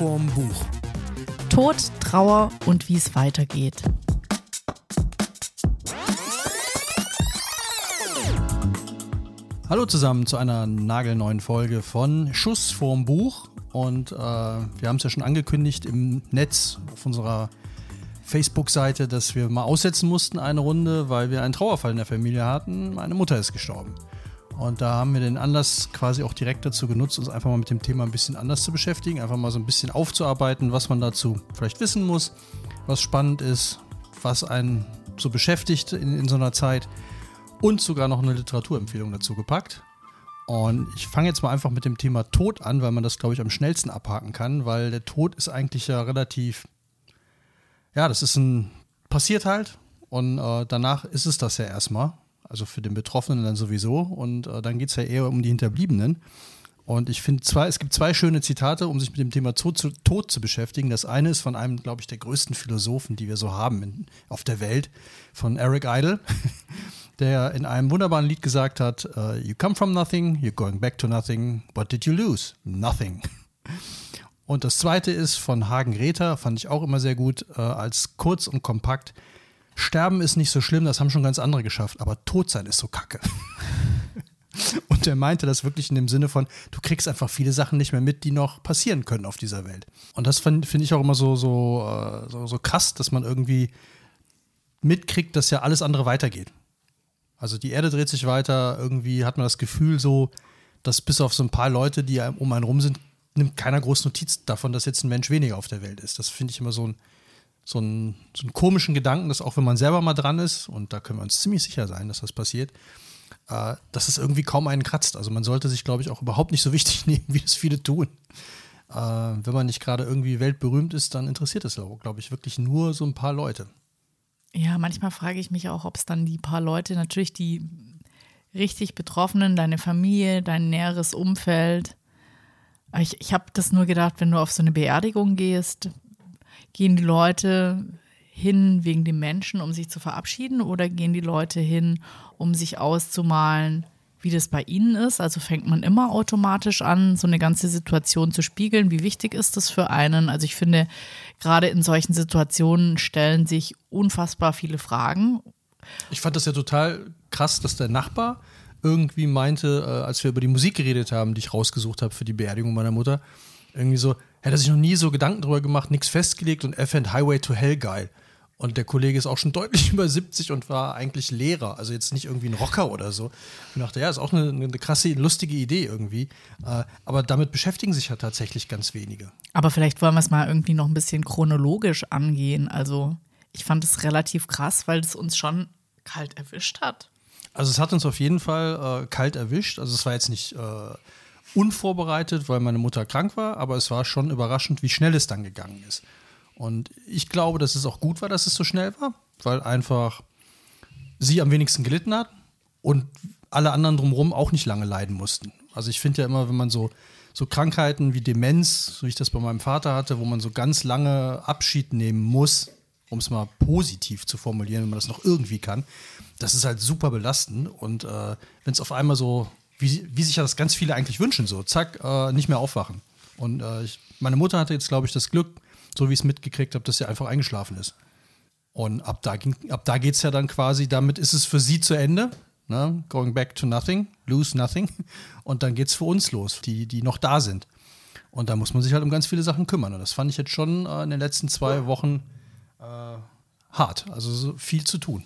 vorm Buch. Tod, Trauer und wie es weitergeht. Hallo zusammen zu einer nagelneuen Folge von Schuss vorm Buch. Und äh, wir haben es ja schon angekündigt im Netz auf unserer Facebook-Seite, dass wir mal aussetzen mussten eine Runde, weil wir einen Trauerfall in der Familie hatten. Meine Mutter ist gestorben. Und da haben wir den Anlass quasi auch direkt dazu genutzt, uns einfach mal mit dem Thema ein bisschen anders zu beschäftigen, einfach mal so ein bisschen aufzuarbeiten, was man dazu vielleicht wissen muss, was spannend ist, was einen so beschäftigt in, in so einer Zeit und sogar noch eine Literaturempfehlung dazu gepackt. Und ich fange jetzt mal einfach mit dem Thema Tod an, weil man das, glaube ich, am schnellsten abhaken kann, weil der Tod ist eigentlich ja relativ, ja, das ist ein, passiert halt und äh, danach ist es das ja erstmal. Also für den Betroffenen dann sowieso. Und äh, dann geht es ja eher um die Hinterbliebenen. Und ich finde zwar, es gibt zwei schöne Zitate, um sich mit dem Thema Tod zu, Tod zu beschäftigen. Das eine ist von einem, glaube ich, der größten Philosophen, die wir so haben in, auf der Welt, von Eric Idle, der in einem wunderbaren Lied gesagt hat: uh, You come from nothing, you're going back to nothing. What did you lose? Nothing. Und das zweite ist von Hagen Rether, fand ich auch immer sehr gut, äh, als kurz und kompakt. Sterben ist nicht so schlimm, das haben schon ganz andere geschafft, aber tot sein ist so kacke. Und er meinte das wirklich in dem Sinne von, du kriegst einfach viele Sachen nicht mehr mit, die noch passieren können auf dieser Welt. Und das finde ich auch immer so, so, äh, so, so krass, dass man irgendwie mitkriegt, dass ja alles andere weitergeht. Also die Erde dreht sich weiter, irgendwie hat man das Gefühl so, dass bis auf so ein paar Leute, die um einen rum sind, nimmt keiner groß Notiz davon, dass jetzt ein Mensch weniger auf der Welt ist. Das finde ich immer so ein, so einen, so einen komischen Gedanken, dass auch wenn man selber mal dran ist, und da können wir uns ziemlich sicher sein, dass das passiert, äh, dass es irgendwie kaum einen kratzt. Also man sollte sich, glaube ich, auch überhaupt nicht so wichtig nehmen, wie es viele tun. Äh, wenn man nicht gerade irgendwie weltberühmt ist, dann interessiert es, glaube ich, wirklich nur so ein paar Leute. Ja, manchmal frage ich mich auch, ob es dann die paar Leute, natürlich die richtig Betroffenen, deine Familie, dein näheres Umfeld. Ich, ich habe das nur gedacht, wenn du auf so eine Beerdigung gehst, gehen die Leute hin wegen dem Menschen, um sich zu verabschieden, oder gehen die Leute hin, um sich auszumalen, wie das bei ihnen ist? Also fängt man immer automatisch an, so eine ganze Situation zu spiegeln. Wie wichtig ist das für einen? Also ich finde, gerade in solchen Situationen stellen sich unfassbar viele Fragen. Ich fand das ja total krass, dass der Nachbar irgendwie meinte, äh, als wir über die Musik geredet haben, die ich rausgesucht habe für die Beerdigung meiner Mutter, irgendwie so, hätte sich noch nie so Gedanken drüber gemacht, nichts festgelegt und er fand Highway to Hell geil. Und der Kollege ist auch schon deutlich über 70 und war eigentlich Lehrer, also jetzt nicht irgendwie ein Rocker oder so. Ich dachte, ja, ist auch eine, eine krasse, lustige Idee irgendwie. Äh, aber damit beschäftigen sich ja tatsächlich ganz wenige. Aber vielleicht wollen wir es mal irgendwie noch ein bisschen chronologisch angehen. Also ich fand es relativ krass, weil es uns schon kalt erwischt hat. Also es hat uns auf jeden Fall äh, kalt erwischt. Also es war jetzt nicht äh, unvorbereitet, weil meine Mutter krank war, aber es war schon überraschend, wie schnell es dann gegangen ist. Und ich glaube, dass es auch gut war, dass es so schnell war, weil einfach sie am wenigsten gelitten hat und alle anderen drumherum auch nicht lange leiden mussten. Also ich finde ja immer, wenn man so, so Krankheiten wie Demenz, so wie ich das bei meinem Vater hatte, wo man so ganz lange Abschied nehmen muss, um es mal positiv zu formulieren, wenn man das noch irgendwie kann, das ist halt super belastend. Und äh, wenn es auf einmal so wie, wie sich das ganz viele eigentlich wünschen, so, zack, äh, nicht mehr aufwachen. Und äh, ich, meine Mutter hatte jetzt, glaube ich, das Glück, so wie ich es mitgekriegt habe, dass sie einfach eingeschlafen ist. Und ab da, da geht es ja dann quasi, damit ist es für sie zu Ende. Ne? Going back to nothing, lose nothing. Und dann geht es für uns los, die, die noch da sind. Und da muss man sich halt um ganz viele Sachen kümmern. Und das fand ich jetzt schon äh, in den letzten zwei Wochen äh, hart. Also so viel zu tun.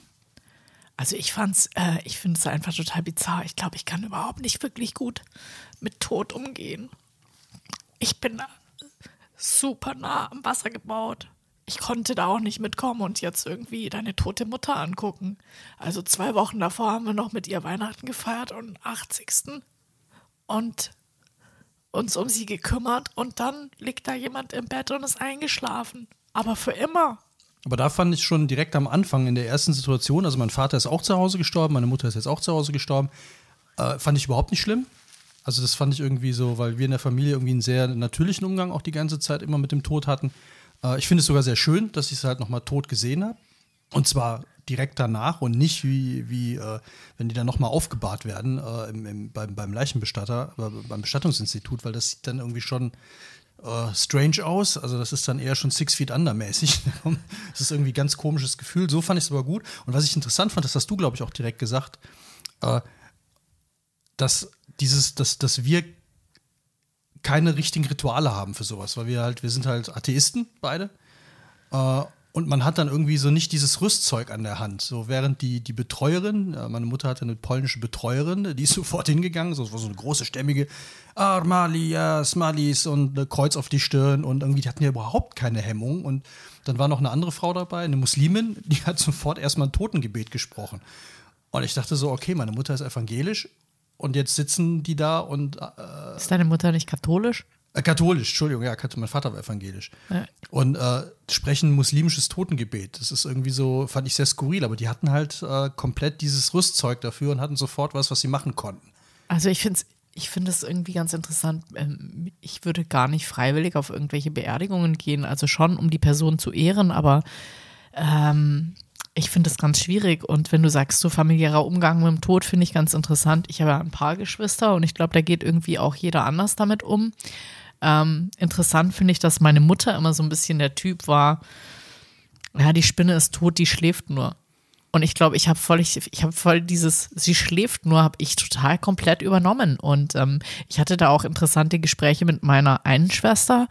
Also ich fand's, äh, ich finde es einfach total bizarr. Ich glaube, ich kann überhaupt nicht wirklich gut mit Tod umgehen. Ich bin super nah am Wasser gebaut. Ich konnte da auch nicht mitkommen und jetzt irgendwie deine tote Mutter angucken. Also zwei Wochen davor haben wir noch mit ihr Weihnachten gefeiert und 80. Und uns um sie gekümmert und dann liegt da jemand im Bett und ist eingeschlafen. Aber für immer. Aber da fand ich schon direkt am Anfang in der ersten Situation, also mein Vater ist auch zu Hause gestorben, meine Mutter ist jetzt auch zu Hause gestorben, äh, fand ich überhaupt nicht schlimm. Also das fand ich irgendwie so, weil wir in der Familie irgendwie einen sehr natürlichen Umgang auch die ganze Zeit immer mit dem Tod hatten. Äh, ich finde es sogar sehr schön, dass ich es halt nochmal tot gesehen habe. Und zwar direkt danach und nicht wie, wie äh, wenn die dann nochmal aufgebahrt werden äh, im, im, beim, beim Leichenbestatter, äh, beim Bestattungsinstitut, weil das sieht dann irgendwie schon äh, strange aus. Also das ist dann eher schon Six Feet Under mäßig. das ist irgendwie ein ganz komisches Gefühl. So fand ich es aber gut. Und was ich interessant fand, das hast du, glaube ich, auch direkt gesagt, äh, dass dieses, dass, dass wir keine richtigen Rituale haben für sowas, weil wir halt, wir sind halt Atheisten beide. Äh, und man hat dann irgendwie so nicht dieses Rüstzeug an der Hand. So während die, die Betreuerin, äh, meine Mutter hatte eine polnische Betreuerin, die ist sofort hingegangen, so, so eine große stämmige Armalia, Smalis und Kreuz auf die Stirn und irgendwie, die hatten ja überhaupt keine Hemmung. Und dann war noch eine andere Frau dabei, eine Muslimin, die hat sofort erstmal ein Totengebet gesprochen. Und ich dachte so, okay, meine Mutter ist evangelisch und jetzt sitzen die da und. Äh, ist deine Mutter nicht katholisch? Äh, katholisch, Entschuldigung, ja, mein Vater war evangelisch. Ja. Und äh, sprechen muslimisches Totengebet. Das ist irgendwie so, fand ich sehr skurril, aber die hatten halt äh, komplett dieses Rüstzeug dafür und hatten sofort was, was sie machen konnten. Also ich finde es ich finde es irgendwie ganz interessant. Ähm, ich würde gar nicht freiwillig auf irgendwelche Beerdigungen gehen, also schon, um die Person zu ehren, aber ähm, ich finde es ganz schwierig. Und wenn du sagst, so familiärer Umgang mit dem Tod, finde ich ganz interessant. Ich habe ja ein paar Geschwister und ich glaube, da geht irgendwie auch jeder anders damit um. Ähm, interessant finde ich, dass meine Mutter immer so ein bisschen der Typ war, ja, die Spinne ist tot, die schläft nur. Und ich glaube, ich habe voll, ich, ich habe voll dieses, sie schläft nur, habe ich total komplett übernommen. Und ähm, ich hatte da auch interessante Gespräche mit meiner einen Schwester.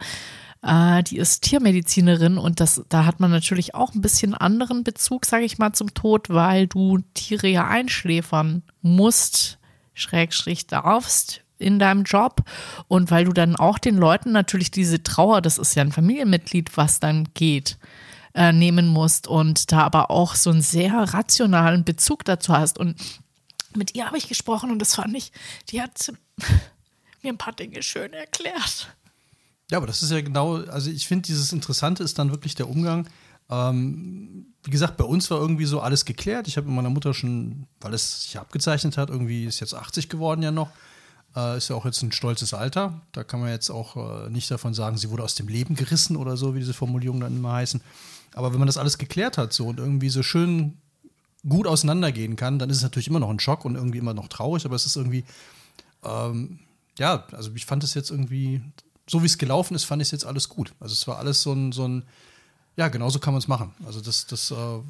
Äh, die ist Tiermedizinerin und das, da hat man natürlich auch ein bisschen anderen Bezug, sage ich mal, zum Tod, weil du Tiere ja einschläfern musst, Schrägstrich darfst, in deinem Job und weil du dann auch den Leuten natürlich diese Trauer, das ist ja ein Familienmitglied, was dann geht, äh, nehmen musst und da aber auch so einen sehr rationalen Bezug dazu hast. Und mit ihr habe ich gesprochen und das fand ich, die hat mir ein paar Dinge schön erklärt. Ja, aber das ist ja genau, also ich finde, dieses Interessante ist dann wirklich der Umgang. Ähm, wie gesagt, bei uns war irgendwie so alles geklärt. Ich habe mit meiner Mutter schon, weil es sich abgezeichnet hat, irgendwie ist jetzt 80 geworden ja noch. Äh, ist ja auch jetzt ein stolzes Alter. Da kann man jetzt auch äh, nicht davon sagen, sie wurde aus dem Leben gerissen oder so, wie diese Formulierungen dann immer heißen. Aber wenn man das alles geklärt hat so und irgendwie so schön gut auseinandergehen kann, dann ist es natürlich immer noch ein Schock und irgendwie immer noch traurig, aber es ist irgendwie, ähm, ja, also ich fand es jetzt irgendwie, so wie es gelaufen ist, fand ich es jetzt alles gut. Also es war alles so ein, so ein ja, genau so kann man es machen. Also das, das äh,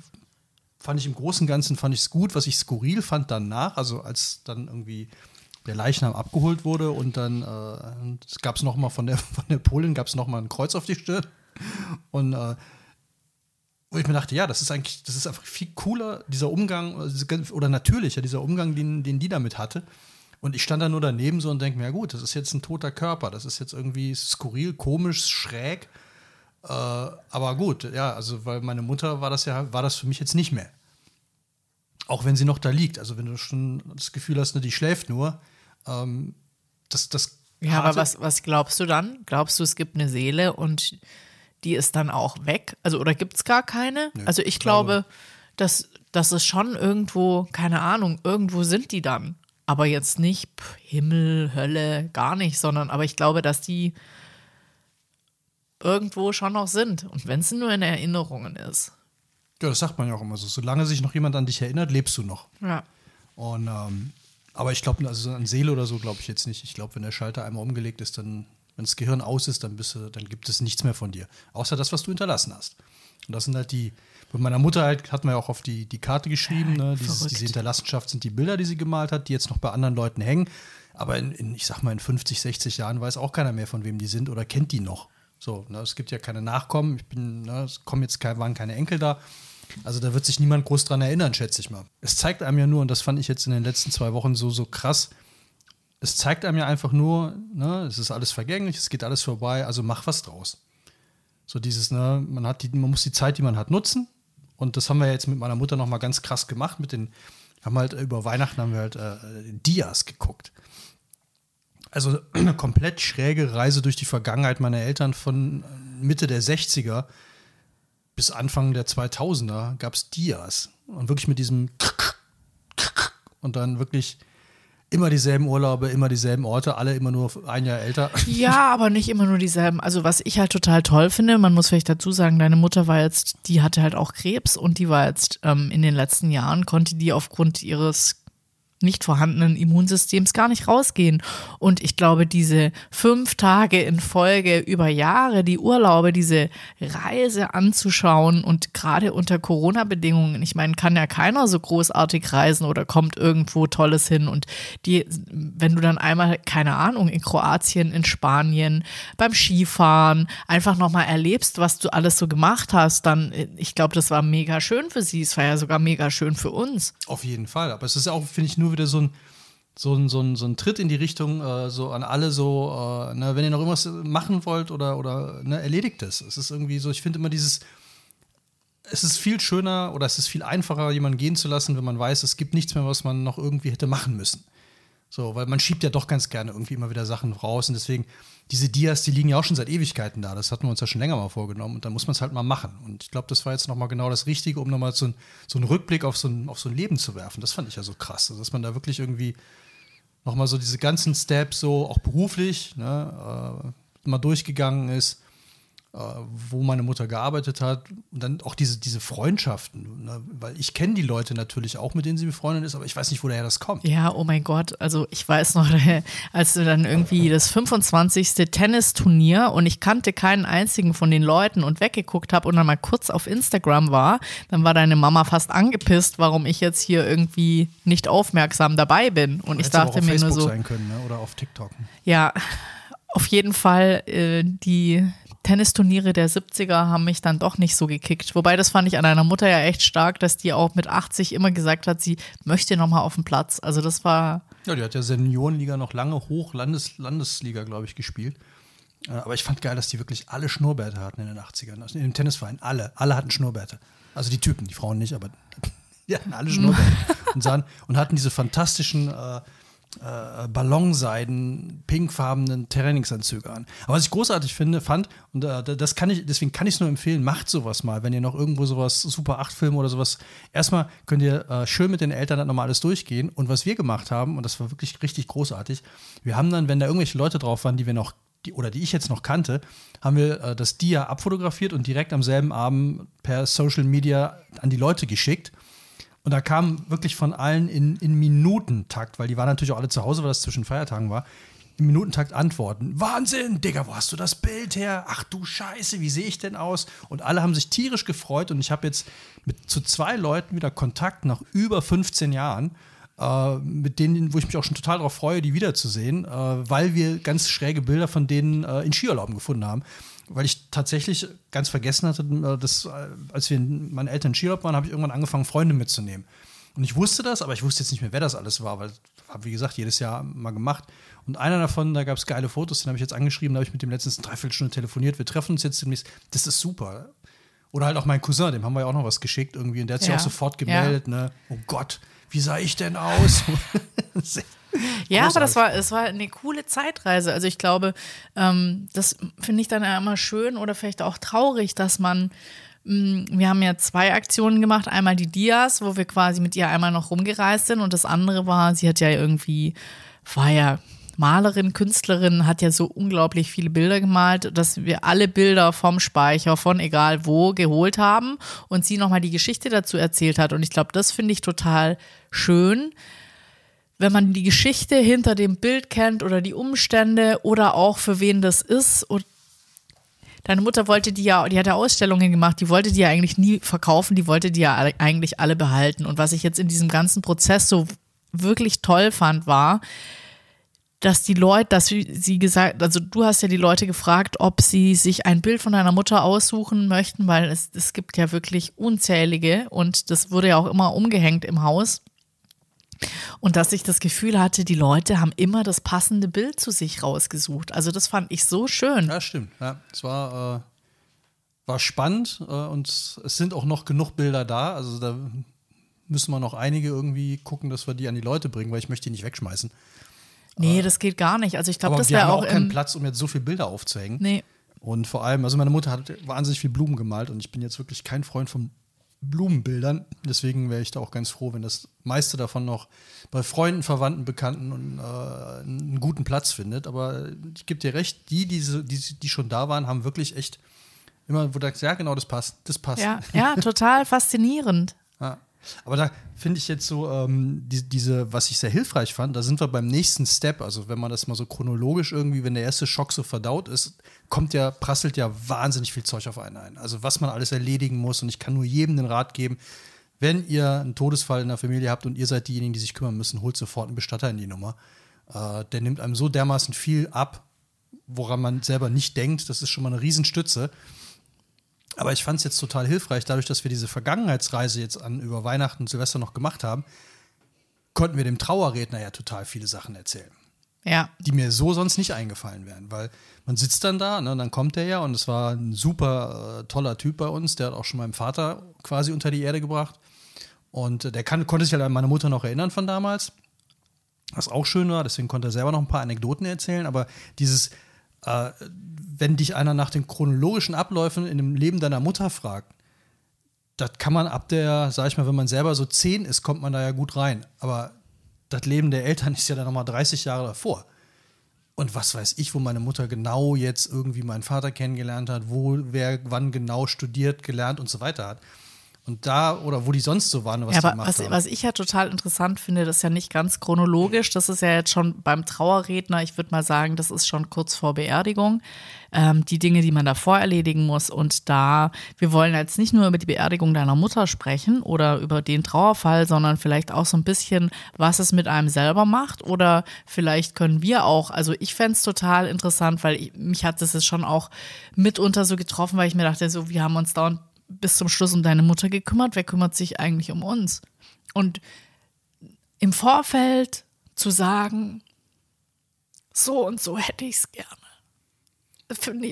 fand ich im Großen und Ganzen fand ich es gut. Was ich skurril fand danach, also als dann irgendwie der Leichnam abgeholt wurde und dann äh, gab es nochmal von der, von der Polin gab es nochmal ein Kreuz auf die Stirn. Und äh, wo ich mir dachte, ja, das ist eigentlich, das ist einfach viel cooler, dieser Umgang, oder natürlicher, dieser Umgang, den, den die damit hatte. Und ich stand da nur daneben so und denke mir, ja gut, das ist jetzt ein toter Körper, das ist jetzt irgendwie skurril, komisch, schräg. Äh, aber gut, ja, also weil meine Mutter war das ja, war das für mich jetzt nicht mehr. Auch wenn sie noch da liegt. Also wenn du schon das Gefühl hast, ne, die schläft nur, ähm, das, das ja, aber was, was glaubst du dann? Glaubst du, es gibt eine Seele und die ist dann auch weg? Also, oder gibt es gar keine? Nee, also, ich glaube, glaube, dass das ist schon irgendwo, keine Ahnung, irgendwo sind die dann. Aber jetzt nicht pff, Himmel, Hölle, gar nicht, sondern aber ich glaube, dass die irgendwo schon noch sind. Und wenn es nur in Erinnerungen ist. Ja, das sagt man ja auch immer so. Solange sich noch jemand an dich erinnert, lebst du noch. Ja. Und ähm, aber ich glaube, also an Seele oder so glaube ich jetzt nicht. Ich glaube, wenn der Schalter einmal umgelegt ist, dann, wenn das Gehirn aus ist, dann, bist du, dann gibt es nichts mehr von dir. Außer das, was du hinterlassen hast. Und das sind halt die, bei meiner Mutter halt, hat man ja auch auf die, die Karte geschrieben, ne? Dieses, diese Hinterlassenschaft sind die Bilder, die sie gemalt hat, die jetzt noch bei anderen Leuten hängen. Aber in, in, ich sag mal, in 50, 60 Jahren weiß auch keiner mehr, von wem die sind oder kennt die noch. So, ne? es gibt ja keine Nachkommen. Ich bin, ne, es kommen jetzt kein, waren keine Enkel da. Also da wird sich niemand groß dran erinnern, schätze ich mal. Es zeigt einem ja nur, und das fand ich jetzt in den letzten zwei Wochen so, so krass, es zeigt einem ja einfach nur, ne, es ist alles vergänglich, es geht alles vorbei, also mach was draus. So dieses, ne, man hat die, man muss die Zeit, die man hat, nutzen. Und das haben wir jetzt mit meiner Mutter nochmal ganz krass gemacht. Mit den, haben halt über Weihnachten haben wir halt äh, Dias geguckt. Also eine komplett schräge Reise durch die Vergangenheit meiner Eltern von Mitte der 60er bis Anfang der 2000er gab es Dias. Und wirklich mit diesem und dann wirklich immer dieselben Urlaube, immer dieselben Orte, alle immer nur ein Jahr älter. Ja, aber nicht immer nur dieselben. Also was ich halt total toll finde, man muss vielleicht dazu sagen, deine Mutter war jetzt, die hatte halt auch Krebs und die war jetzt ähm, in den letzten Jahren, konnte die aufgrund ihres nicht vorhandenen Immunsystems gar nicht rausgehen. Und ich glaube, diese fünf Tage in Folge über Jahre, die Urlaube, diese Reise anzuschauen und gerade unter Corona-Bedingungen, ich meine, kann ja keiner so großartig reisen oder kommt irgendwo Tolles hin. Und die, wenn du dann einmal, keine Ahnung, in Kroatien, in Spanien, beim Skifahren einfach nochmal erlebst, was du alles so gemacht hast, dann, ich glaube, das war mega schön für sie. Es war ja sogar mega schön für uns. Auf jeden Fall. Aber es ist auch, finde ich, nur wieder so ein, so ein, so ein, so ein Tritt in die Richtung, äh, so an alle so, äh, ne, wenn ihr noch irgendwas machen wollt oder, oder ne, erledigt es. Es ist irgendwie so, ich finde immer dieses, es ist viel schöner oder es ist viel einfacher, jemanden gehen zu lassen, wenn man weiß, es gibt nichts mehr, was man noch irgendwie hätte machen müssen. So, weil man schiebt ja doch ganz gerne irgendwie immer wieder Sachen raus und deswegen, diese Dias, die liegen ja auch schon seit Ewigkeiten da. Das hatten wir uns ja schon länger mal vorgenommen und dann muss man es halt mal machen. Und ich glaube, das war jetzt nochmal genau das Richtige, um nochmal so, ein, so einen Rückblick auf so ein, auf so ein Leben zu werfen. Das fand ich ja so krass, also, dass man da wirklich irgendwie nochmal so diese ganzen Steps, so auch beruflich, ne, äh, mal durchgegangen ist wo meine Mutter gearbeitet hat. Und dann auch diese, diese Freundschaften. Ne? Weil ich kenne die Leute natürlich auch, mit denen sie befreundet ist, aber ich weiß nicht, woher das kommt. Ja, oh mein Gott. Also ich weiß noch, als du dann irgendwie das 25. Tennisturnier und ich kannte keinen einzigen von den Leuten und weggeguckt habe und dann mal kurz auf Instagram war, dann war deine Mama fast angepisst, warum ich jetzt hier irgendwie nicht aufmerksam dabei bin. Und ich dachte mir Facebook nur so. Sein können, ne? Oder auf TikTok. Ja, auf jeden Fall äh, die Tennisturniere der 70er haben mich dann doch nicht so gekickt. Wobei das fand ich an einer Mutter ja echt stark, dass die auch mit 80 immer gesagt hat, sie möchte nochmal auf den Platz. Also das war. Ja, die hat ja Seniorenliga noch lange hoch, Landes Landesliga, glaube ich, gespielt. Äh, aber ich fand geil, dass die wirklich alle Schnurrbärte hatten in den 80ern. Also in dem Tennisverein. Alle. Alle hatten Schnurrbärte. Also die Typen, die Frauen nicht, aber die hatten alle Schnurrbärte. und, sahen, und hatten diese fantastischen äh, äh, Ballonseiden, pinkfarbenen Trainingsanzüge an. Aber was ich großartig finde, fand, und äh, das kann ich, deswegen kann ich es nur empfehlen, macht sowas mal, wenn ihr noch irgendwo sowas, Super 8 Filme oder sowas, erstmal könnt ihr äh, schön mit den Eltern dann nochmal alles durchgehen. Und was wir gemacht haben, und das war wirklich richtig großartig, wir haben dann, wenn da irgendwelche Leute drauf waren, die wir noch die, oder die ich jetzt noch kannte, haben wir äh, das Dia abfotografiert und direkt am selben Abend per Social Media an die Leute geschickt. Und da kam wirklich von allen in, in Minutentakt, weil die waren natürlich auch alle zu Hause, weil das zwischen Feiertagen war, im Minutentakt Antworten. Wahnsinn, Digga, wo hast du das Bild her? Ach du Scheiße, wie sehe ich denn aus? Und alle haben sich tierisch gefreut und ich habe jetzt mit zu zwei Leuten wieder Kontakt nach über 15 Jahren, äh, mit denen, wo ich mich auch schon total darauf freue, die wiederzusehen, äh, weil wir ganz schräge Bilder von denen äh, in Skiurlauben gefunden haben weil ich tatsächlich ganz vergessen hatte, äh, dass, äh, als wir in meinen Eltern in Skiurlaub waren, habe ich irgendwann angefangen, Freunde mitzunehmen. Und ich wusste das, aber ich wusste jetzt nicht mehr, wer das alles war, weil habe, wie gesagt, jedes Jahr mal gemacht. Und einer davon, da gab es geile Fotos, den habe ich jetzt angeschrieben, da habe ich mit dem letztens Dreiviertelstunde telefoniert. Wir treffen uns jetzt demnächst. Das ist super. Oder halt auch mein Cousin, dem haben wir ja auch noch was geschickt irgendwie. Und der hat sich Ja. auch sofort gemeldet, ne? Oh Gott, wie sah ich denn aus? Ja, aber das war, es war eine coole Zeitreise. Also ich glaube, ähm, das finde ich dann ja immer schön oder vielleicht auch traurig, dass man, mh, wir haben ja zwei Aktionen gemacht. Einmal die Dias, wo wir quasi mit ihr einmal noch rumgereist sind und das andere war, sie hat ja irgendwie, war ja Malerin, Künstlerin, hat ja so unglaublich viele Bilder gemalt, dass wir alle Bilder vom Speicher, von egal wo, geholt haben und sie nochmal die Geschichte dazu erzählt hat. Und ich glaube, das finde ich total schön, wenn man die Geschichte hinter dem Bild kennt oder die Umstände oder auch für wen das ist. Und deine Mutter wollte die ja, die hat ja Ausstellungen gemacht, die wollte die ja eigentlich nie verkaufen, die wollte die ja eigentlich alle behalten. Und was ich jetzt in diesem ganzen Prozess so wirklich toll fand, war, dass die Leute, dass sie gesagt, also du hast ja die Leute gefragt, ob sie sich ein Bild von deiner Mutter aussuchen möchten, weil es, es gibt ja wirklich unzählige und das wurde ja auch immer umgehängt im Haus. Und dass ich das Gefühl hatte, die Leute haben immer das passende Bild zu sich rausgesucht. Also das fand ich so schön. Ja, stimmt. Ja, es war, äh, war spannend äh, und es sind auch noch genug Bilder da. Also da müssen wir noch einige irgendwie gucken, dass wir die an die Leute bringen, weil ich möchte die nicht wegschmeißen. Nee, das geht gar nicht. Also ich glaube, das wir wäre haben auch auch keinen Platz, um jetzt so viele Bilder aufzuhängen. Nee. Und vor allem, also meine Mutter hat wahnsinnig viel Blumen gemalt und ich bin jetzt wirklich kein Freund von Blumenbildern. Deswegen wäre ich da auch ganz froh, wenn das meiste davon noch bei Freunden, Verwandten, Bekannten und, äh, einen guten Platz findet. Aber ich gebe dir recht, die, diese, die, die schon da waren, haben wirklich echt immer, wo du sagst, ja genau, das passt, das passt. Ja, ja, total faszinierend. Ja. Aber da finde ich jetzt so, ähm, die, diese, was ich sehr hilfreich fand, da sind wir beim nächsten Step. Also, wenn man das mal so chronologisch irgendwie, wenn der erste Schock so verdaut ist, kommt ja, prasselt ja wahnsinnig viel Zeug auf einen ein. Also, was man alles erledigen muss. Und ich kann nur jedem den Rat geben, wenn ihr einen Todesfall in der Familie habt und ihr seid diejenigen, die sich kümmern müssen, holt sofort einen Bestatter in die Nummer. Äh, der nimmt einem so dermaßen viel ab, woran man selber nicht denkt. Das ist schon mal eine Riesenstütze. Aber ich fand es jetzt total hilfreich, dadurch, dass wir diese Vergangenheitsreise jetzt an über Weihnachten und Silvester noch gemacht haben, konnten wir dem Trauerredner ja total viele Sachen erzählen. Ja. Die mir so sonst nicht eingefallen wären, weil man sitzt dann da, ne, dann kommt der ja und es war ein super äh, toller Typ bei uns, der hat auch schon meinem Vater quasi unter die Erde gebracht. Und äh, der kann, konnte sich halt an meine Mutter noch erinnern von damals, was auch schön war, deswegen konnte er selber noch ein paar Anekdoten erzählen, aber dieses, äh, wenn dich einer nach den chronologischen Abläufen in dem Leben deiner Mutter fragt, das kann man ab der, sag ich mal, wenn man selber so zehn ist, kommt man da ja gut rein. Aber das Leben der Eltern ist ja dann nochmal 30 Jahre davor. Und was weiß ich, wo meine Mutter genau jetzt irgendwie meinen Vater kennengelernt hat, wo wer wann genau studiert, gelernt und so weiter hat. Und da, oder wo die sonst so waren, was ja, die aber gemacht was, haben. was ich ja total interessant finde, das ist ja nicht ganz chronologisch. Das ist ja jetzt schon beim Trauerredner, ich würde mal sagen, das ist schon kurz vor Beerdigung. Ähm, die Dinge, die man davor erledigen muss. Und da, wir wollen jetzt nicht nur über die Beerdigung deiner Mutter sprechen oder über den Trauerfall, sondern vielleicht auch so ein bisschen, was es mit einem selber macht. Oder vielleicht können wir auch, also ich fände es total interessant, weil ich, mich hat das jetzt schon auch mitunter so getroffen, weil ich mir dachte, so, wir haben uns dauernd bis zum Schluss um deine Mutter gekümmert. Wer kümmert sich eigentlich um uns? Und im Vorfeld zu sagen, so und so hätte ich es gerne.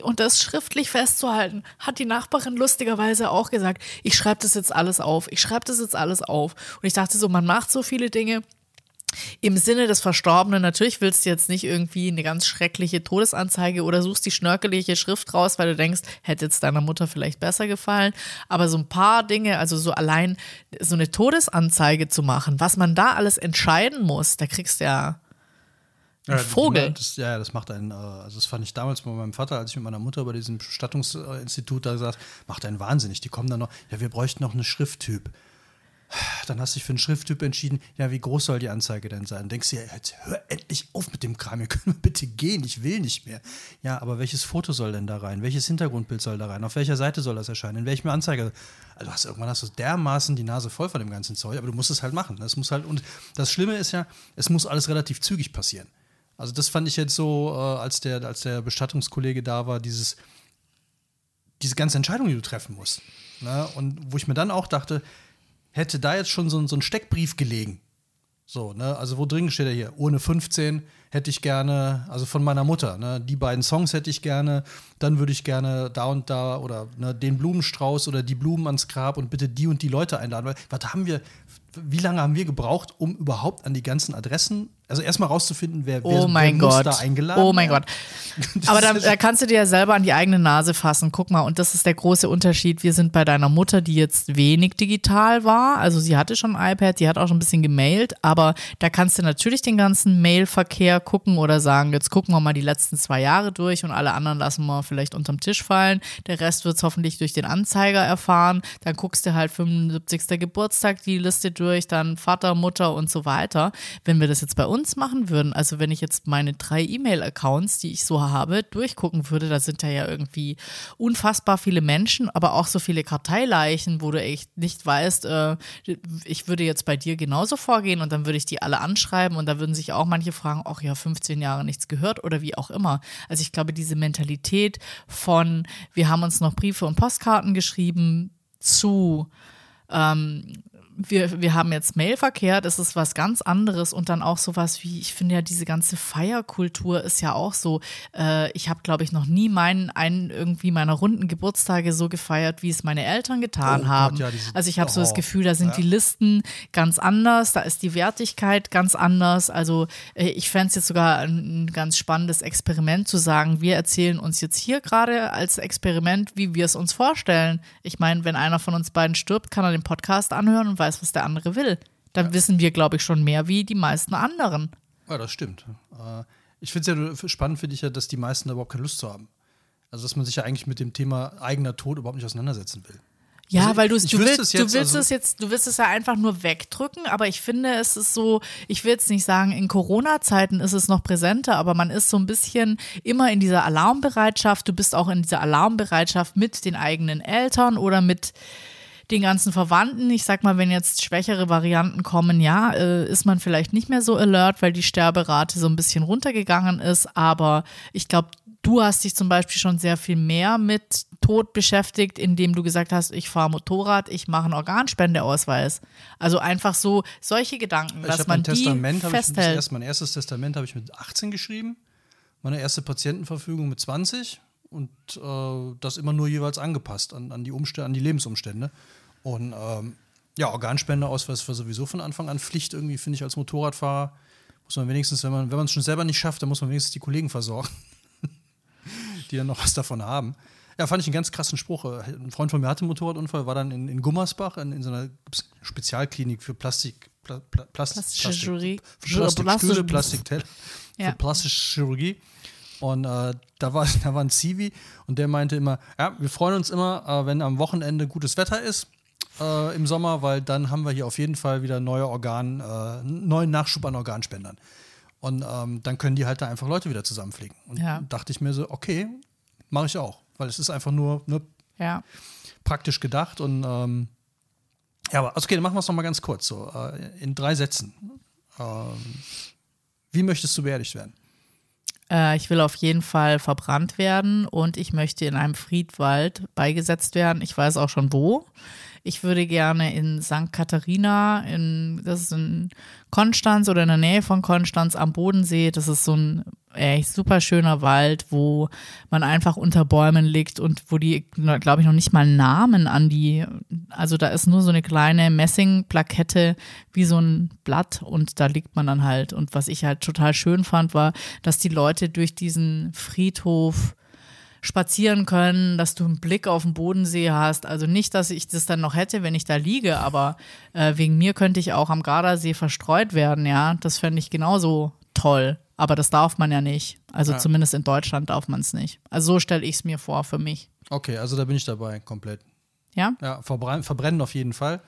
Und das schriftlich festzuhalten, hat die Nachbarin lustigerweise auch gesagt, ich schreibe das jetzt alles auf, ich schreibe das jetzt alles auf. Und ich dachte so, man macht so viele Dinge, im Sinne des Verstorbenen, natürlich willst du jetzt nicht irgendwie eine ganz schreckliche Todesanzeige oder suchst die schnörkelige Schrift raus, weil du denkst, hätte jetzt deiner Mutter vielleicht besser gefallen. Aber so ein paar Dinge, also so allein so eine Todesanzeige zu machen, was man da alles entscheiden muss, da kriegst du ja Ja, Vogel. Das, ja, das macht einen, äh, also das fand ich damals bei meinem Vater, als ich mit meiner Mutter bei diesem Bestattungsinstitut da saß, macht einen wahnsinnig. Die kommen dann noch, ja, wir bräuchten noch einen Schrifttyp. Dann hast du dich für einen Schrifttyp entschieden, ja, wie groß soll die Anzeige denn sein? Denkst du, ja, jetzt hör endlich auf mit dem Kram, könnt mal bitte gehen, ich will nicht mehr. Ja, aber welches Foto soll denn da rein? Welches Hintergrundbild soll da rein? Auf welcher Seite soll das erscheinen? In welchem Anzeige? Also hast, irgendwann hast du dermaßen die Nase voll von dem ganzen Zeug, aber du musst es halt machen. Das muss halt, und das Schlimme ist ja, es muss alles relativ zügig passieren. Also das fand ich jetzt so, äh, als, der, als der Bestattungskollege da war, dieses, diese ganze Entscheidung, die du treffen musst. Ne? Und wo ich mir dann auch dachte, hätte da jetzt schon so, so ein Steckbrief gelegen. So, ne, also wo drin steht er hier? Ohne 15 hätte ich gerne, also von meiner Mutter, ne, die beiden Songs hätte ich gerne, dann würde ich gerne da und da oder ne, den Blumenstrauß oder die Blumen ans Grab und bitte die und die Leute einladen. Weil, was haben wir, wie lange haben wir gebraucht, um überhaupt an die ganzen Adressen, also erstmal rauszufinden, wer, wer, Oh mein wer Gott. da eingeladen Oh mein werden? Gott. Aber da, da kannst du dir ja selber an die eigene Nase fassen. Guck mal, und das ist der große Unterschied. Wir sind bei deiner Mutter, die jetzt wenig digital war. Also sie hatte schon ein iPad, die hat auch schon ein bisschen gemailt, aber da kannst du natürlich den ganzen Mailverkehr gucken oder sagen, jetzt gucken wir mal die letzten zwei Jahre durch und alle anderen lassen wir vielleicht unterm Tisch fallen. Der Rest wird es hoffentlich durch den Anzeiger erfahren. Dann guckst du halt 75. Geburtstag die Liste durch, dann Vater, Mutter und so weiter. Wenn wir das jetzt bei uns machen würden, also wenn ich jetzt meine drei E-Mail-Accounts, die ich so habe, durchgucken würde, da sind da ja irgendwie unfassbar viele Menschen, aber auch so viele Karteileichen, wo du echt nicht weißt, äh, ich würde jetzt bei dir genauso vorgehen und dann würde ich die alle anschreiben und da würden sich auch manche fragen, ach ja, 15 Jahre nichts gehört oder wie auch immer. Also ich glaube, diese Mentalität von, wir haben uns noch Briefe und Postkarten geschrieben, zu wir, wir haben jetzt Mailverkehr, das ist was ganz anderes und dann auch sowas wie, ich finde ja, diese ganze Feierkultur ist ja auch so, äh, ich habe, glaube ich, noch nie meinen, einen irgendwie meiner runden Geburtstage so gefeiert, wie es meine Eltern getan Oh Gott, haben. ja, diese- also ich habe so das oh, Gefühl, da sind ja. die Listen ganz anders, da ist die Wertigkeit ganz anders. Also äh, ich fände es jetzt sogar ein, ein ganz spannendes Experiment zu sagen, wir erzählen uns jetzt hier gerade als Experiment, wie wir es uns vorstellen. Ich meine, wenn einer von uns beiden stirbt, kann er den Podcast anhören und weiß, was der andere will. Dann wissen wir, glaube ich, schon mehr wie die meisten anderen. Ja, das stimmt. Äh, Ich finde es ja spannend, finde ich ja, dass die meisten da überhaupt keine Lust zu haben. Also, dass man sich ja eigentlich mit dem Thema eigener Tod überhaupt nicht auseinandersetzen will. Ja, Also weil du, du willst, es du jetzt, willst also- es jetzt, du willst es ja einfach nur wegdrücken, aber ich finde, es ist so, ich will jetzt nicht sagen, in Corona-Zeiten ist es noch präsenter, aber man ist so ein bisschen immer in dieser Alarmbereitschaft. Du bist auch in dieser Alarmbereitschaft mit den eigenen Eltern oder mit den ganzen Verwandten. Ich sag mal, wenn jetzt schwächere Varianten kommen, ja, äh, ist man vielleicht nicht mehr so alert, weil die Sterberate so ein bisschen runtergegangen ist. Aber ich glaube, du hast dich zum Beispiel schon sehr viel mehr mit Tod beschäftigt, indem du gesagt hast, ich fahre Motorrad, ich mache einen Organspendeausweis. Also einfach so solche Gedanken, Ich dass man die Testament, habe ich festhält. erst, mein erstes Testament habe ich mit 18 geschrieben, meine erste Patientenverfügung mit 20 und äh, das immer nur jeweils angepasst an, an, die Umstände, an die Lebensumstände. Und ähm, ja, Organspendeausweis war sowieso von Anfang an Pflicht irgendwie, finde ich, als Motorradfahrer. Muss man wenigstens, wenn man wenn man es schon selber nicht schafft, dann muss man wenigstens die Kollegen versorgen, die dann noch was davon haben. Ja, fand ich einen ganz krassen Spruch. Ein Freund von mir hatte einen Motorradunfall, war dann in, in Gummersbach in, in so einer Spezialklinik für Plastik, Pla, Pla, Plast, Plastische Plastik, Chirurgie. für Plastikstühle, Plastische- Plastikteller, Ja. für plastische Chirurgie. Und äh, da, war, da war ein Zivi und der meinte immer, ja, wir freuen uns immer, äh, wenn am Wochenende gutes Wetter ist äh, im Sommer, weil dann haben wir hier auf jeden Fall wieder neue Organ, äh, neuen Nachschub an Organspendern. Und ähm, dann können die halt da einfach Leute wieder zusammenfliegen. Und Ja. dachte ich mir so, okay, mache ich auch, weil es ist einfach nur, nur Ja. praktisch gedacht und ähm, ja, aber okay, dann machen wir es nochmal ganz kurz, so äh, in drei Sätzen. Ähm, wie möchtest du beerdigt werden? Äh, ich will auf jeden Fall verbrannt werden und ich möchte in einem Friedwald beigesetzt werden. Ich weiß auch schon wo. Ich würde gerne in St. Katharina, in, das ist in Konstanz oder in der Nähe von Konstanz am Bodensee. Das ist so ein echt super schöner Wald, wo man einfach unter Bäumen liegt und wo die, glaube ich, noch nicht mal Namen an die, also da ist nur so eine kleine Messingplakette wie so ein Blatt und da liegt man dann halt. Und was ich halt total schön fand, war, dass die Leute durch diesen Friedhof spazieren können, dass du einen Blick auf den Bodensee hast. Also nicht, dass ich das dann noch hätte, wenn ich da liege, aber äh, wegen mir könnte ich auch am Gardasee verstreut werden, ja. Das fände ich genauso toll. Aber das darf man ja nicht. Also Ja. zumindest in Deutschland darf man es nicht. Also so stelle ich es mir vor für mich. Okay, also da bin ich dabei, komplett. Ja? Ja, verbrennen, verbrennen auf jeden Fall.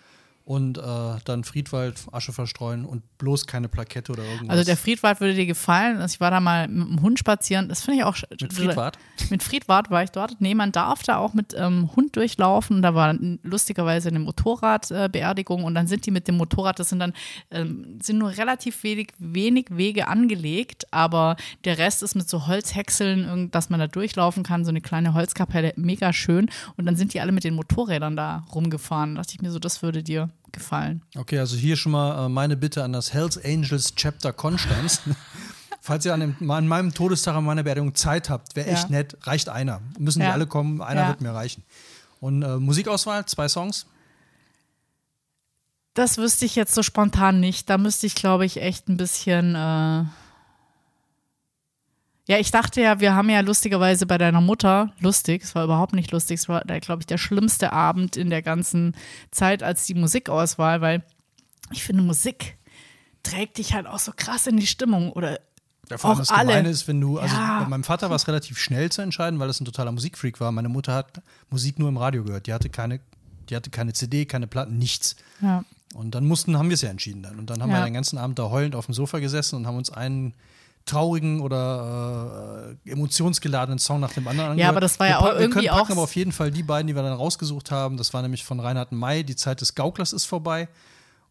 Und äh, dann Friedwald, Asche verstreuen und bloß keine Plakette oder irgendwas. Also der Friedwald würde dir gefallen. Also ich war da mal mit dem Hund spazieren. Das finde ich auch. Mit Friedwald? Mit Friedwald war ich dort. Nee, man darf da auch mit ähm, Hund durchlaufen. Da war lustigerweise eine Motorradbeerdigung äh, und dann sind die mit dem Motorrad, das sind dann ähm, sind nur relativ wenig, wenig Wege angelegt, aber der Rest ist mit so Holzhäckseln, dass man da durchlaufen kann, so eine kleine Holzkapelle, mega schön. Und dann sind die alle mit den Motorrädern da rumgefahren. Da dachte ich mir so, das würde dir gefallen. Okay, also hier schon mal äh, meine Bitte an das Hells Angels Chapter Konstanz. Falls ihr an, dem, an meinem Todestag an meiner Beerdigung Zeit habt, wäre echt Ja. nett. Reicht einer. Müssen Ja. nicht alle kommen, einer Ja. wird mir reichen. Und äh, Musikauswahl, zwei Songs. Das wüsste ich jetzt so spontan nicht. Da müsste ich, glaube ich, echt ein bisschen. Äh ja, ich dachte ja, wir haben ja lustigerweise bei deiner Mutter, lustig, es war überhaupt nicht lustig, es war, glaube ich, der schlimmste Abend in der ganzen Zeit als die Musikauswahl, weil ich finde, Musik trägt dich halt auch so krass in die Stimmung oder Ja, vor allem das alle. Gemeine ist, wenn du, also Ja. bei meinem Vater war es relativ schnell zu entscheiden, weil das ein totaler Musikfreak war. Meine Mutter hat Musik nur im Radio gehört. Die hatte keine, die hatte keine CD, keine Platten, nichts. Ja. Und dann mussten, haben wir es ja entschieden dann. Und dann haben Ja. wir den ganzen Abend da heulend auf dem Sofa gesessen und haben uns einen traurigen oder äh, emotionsgeladenen Song nach dem anderen angehört. aber das war ja wir packen- auch irgendwie Wir können packen auch- aber auf jeden Fall die beiden, die wir dann rausgesucht haben. Das war nämlich von Reinhard May, Die Zeit des Gauklers ist vorbei.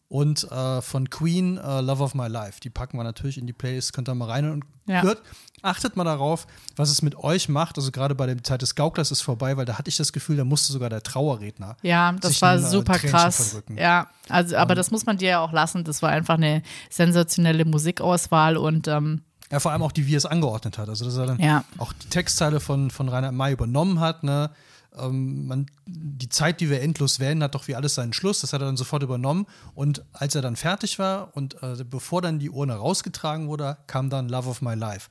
Und äh, von Queen, äh, Love of My Life. Die packen wir natürlich in die Playlist. Könnt ihr mal rein und Ja. hört. Achtet mal darauf, was es mit euch macht. Also gerade bei der Zeit des Gauklers ist vorbei, weil da hatte ich das Gefühl, da musste sogar der Trauerredner Ja, das war ein, äh, super Tränchen krass. verdrücken. Ja, also, aber das muss man dir ja auch lassen. Das war einfach eine sensationelle Musikauswahl und ähm, Ja, vor allem auch die, wie er es angeordnet hat. Also, dass er dann Ja. auch die Textzeile von, von Rainer May übernommen hat. Ne? Ähm, man, die Zeit, die wir endlos wählen, hat doch wie alles seinen Schluss. Das hat er dann sofort übernommen. Und als er dann fertig war und äh, bevor dann die Urne rausgetragen wurde, kam dann Love of My Life.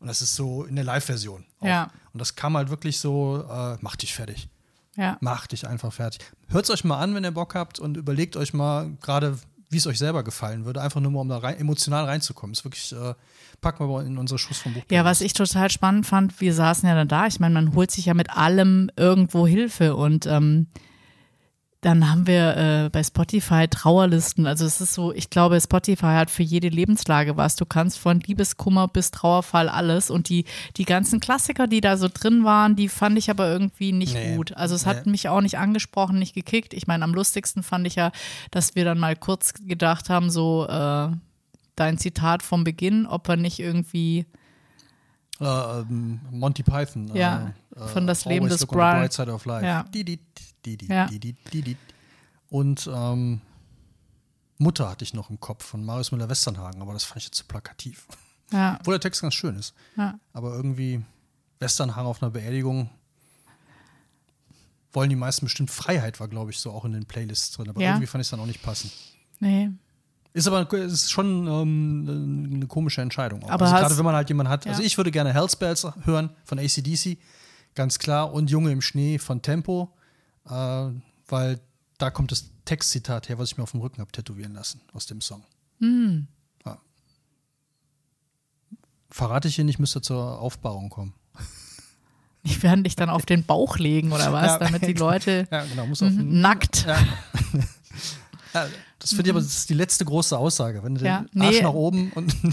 Und das ist so in der Live-Version. Ja. Und das kam halt wirklich so, äh, mach dich fertig. ja. Mach dich einfach fertig. Hört es euch mal an, wenn ihr Bock habt und überlegt euch mal gerade, wie es euch selber gefallen würde. Einfach nur mal, um da rein, emotional reinzukommen. Ist wirklich, äh, packen wir mal in unsere Schuss vom Buch. Ja, was ich total spannend fand, wir saßen ja dann da. Ich meine, man holt sich ja mit allem irgendwo Hilfe und ähm, dann haben wir äh, bei Spotify Trauerlisten. Also es ist so, ich glaube, Spotify hat für jede Lebenslage was. Du kannst von Liebeskummer bis Trauerfall alles. Und die, die ganzen Klassiker, die da so drin waren, die fand ich aber irgendwie nicht nee. gut. Also es hat nee. mich auch nicht angesprochen, nicht gekickt. Ich meine, am lustigsten fand ich ja, dass wir dann mal kurz gedacht haben, so äh, dein Zitat vom Beginn, ob er nicht irgendwie Uh, Monty Python. Ja, uh, von das Leben des Brian. Ja. Die, die, die, die, ja. die, die, die, die. Und ähm, Mutter hatte ich noch im Kopf von Marius Müller-Westernhagen, aber das fand ich jetzt zu plakativ. Ja. Obwohl der Text ganz schön ist. Ja. Aber irgendwie Westernhagen auf einer Beerdigung wollen die meisten bestimmt Freiheit, war, glaube ich, so auch in den Playlists drin. Aber ja. irgendwie fand ich es dann auch nicht passend. Nee. Ist aber ist schon ähm, eine komische Entscheidung. Auch. Aber also gerade wenn man halt jemanden hat. Also ja. Also ich würde gerne Hellspells hören von ACDC, ganz klar. Und Junge im Schnee von Tempo äh, weil da kommt das Textzitat her, was ich mir auf dem Rücken habe tätowieren lassen aus dem Song. Mhm. Ja. Verrate ich hier nicht, müsste zur Aufbauung kommen. Die werden dich dann auf den Bauch legen oder was, ja, damit die Leute ja, genau, den, nackt. Ja. das finde ich aber das ist die letzte große Aussage. Wenn du den nee. Arsch nach oben und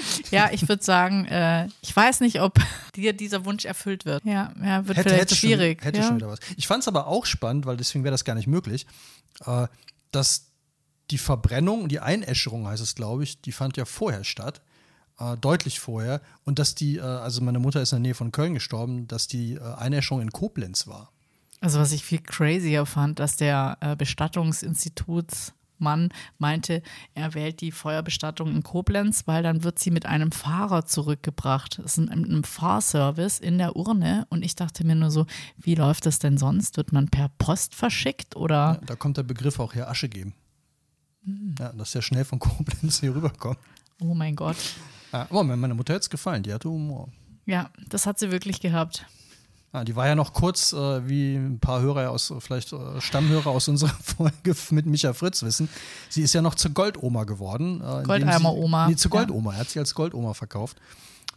Ja, ich würde sagen, äh, ich weiß nicht, ob dir dieser Wunsch erfüllt wird. Ja, ja wird hätte, vielleicht hätte schwierig. Schon, hätte ja. schon wieder was. Ich fand es aber auch spannend, weil deswegen wäre das gar nicht möglich, äh, dass die Verbrennung, die Einäscherung heißt es, glaube ich, die fand ja vorher statt. Äh, deutlich vorher. Und dass die, äh, also meine Mutter ist in der Nähe von Köln gestorben, dass die äh, Einäscherung in Koblenz war. Also was ich viel crazier fand, dass der äh, Bestattungsinstituts Mann meinte, er wählt die Feuerbestattung in Koblenz, weil dann wird sie mit einem Fahrer zurückgebracht. Das ist ein, ein Fahrservice in der Urne. Und ich dachte mir nur so, wie läuft das denn sonst? Wird man per Post verschickt oder? Ja, da kommt der Begriff auch her, Asche geben. Mhm. Ja, dass der schnell von Koblenz hier rüberkommt. Oh mein Gott. Ja, aber meiner Mutter hat es gefallen, die hatte Humor. Ja, das hat sie wirklich gehabt. Ja, die war ja noch kurz, äh, wie ein paar Hörer aus, vielleicht äh, Stammhörer aus unserer Folge mit Micha Fritz wissen. Sie ist ja noch zur Goldoma geworden. Äh, Goldeimer-Oma. Nee, zur Goldoma. Ja. Er hat sie als Goldoma verkauft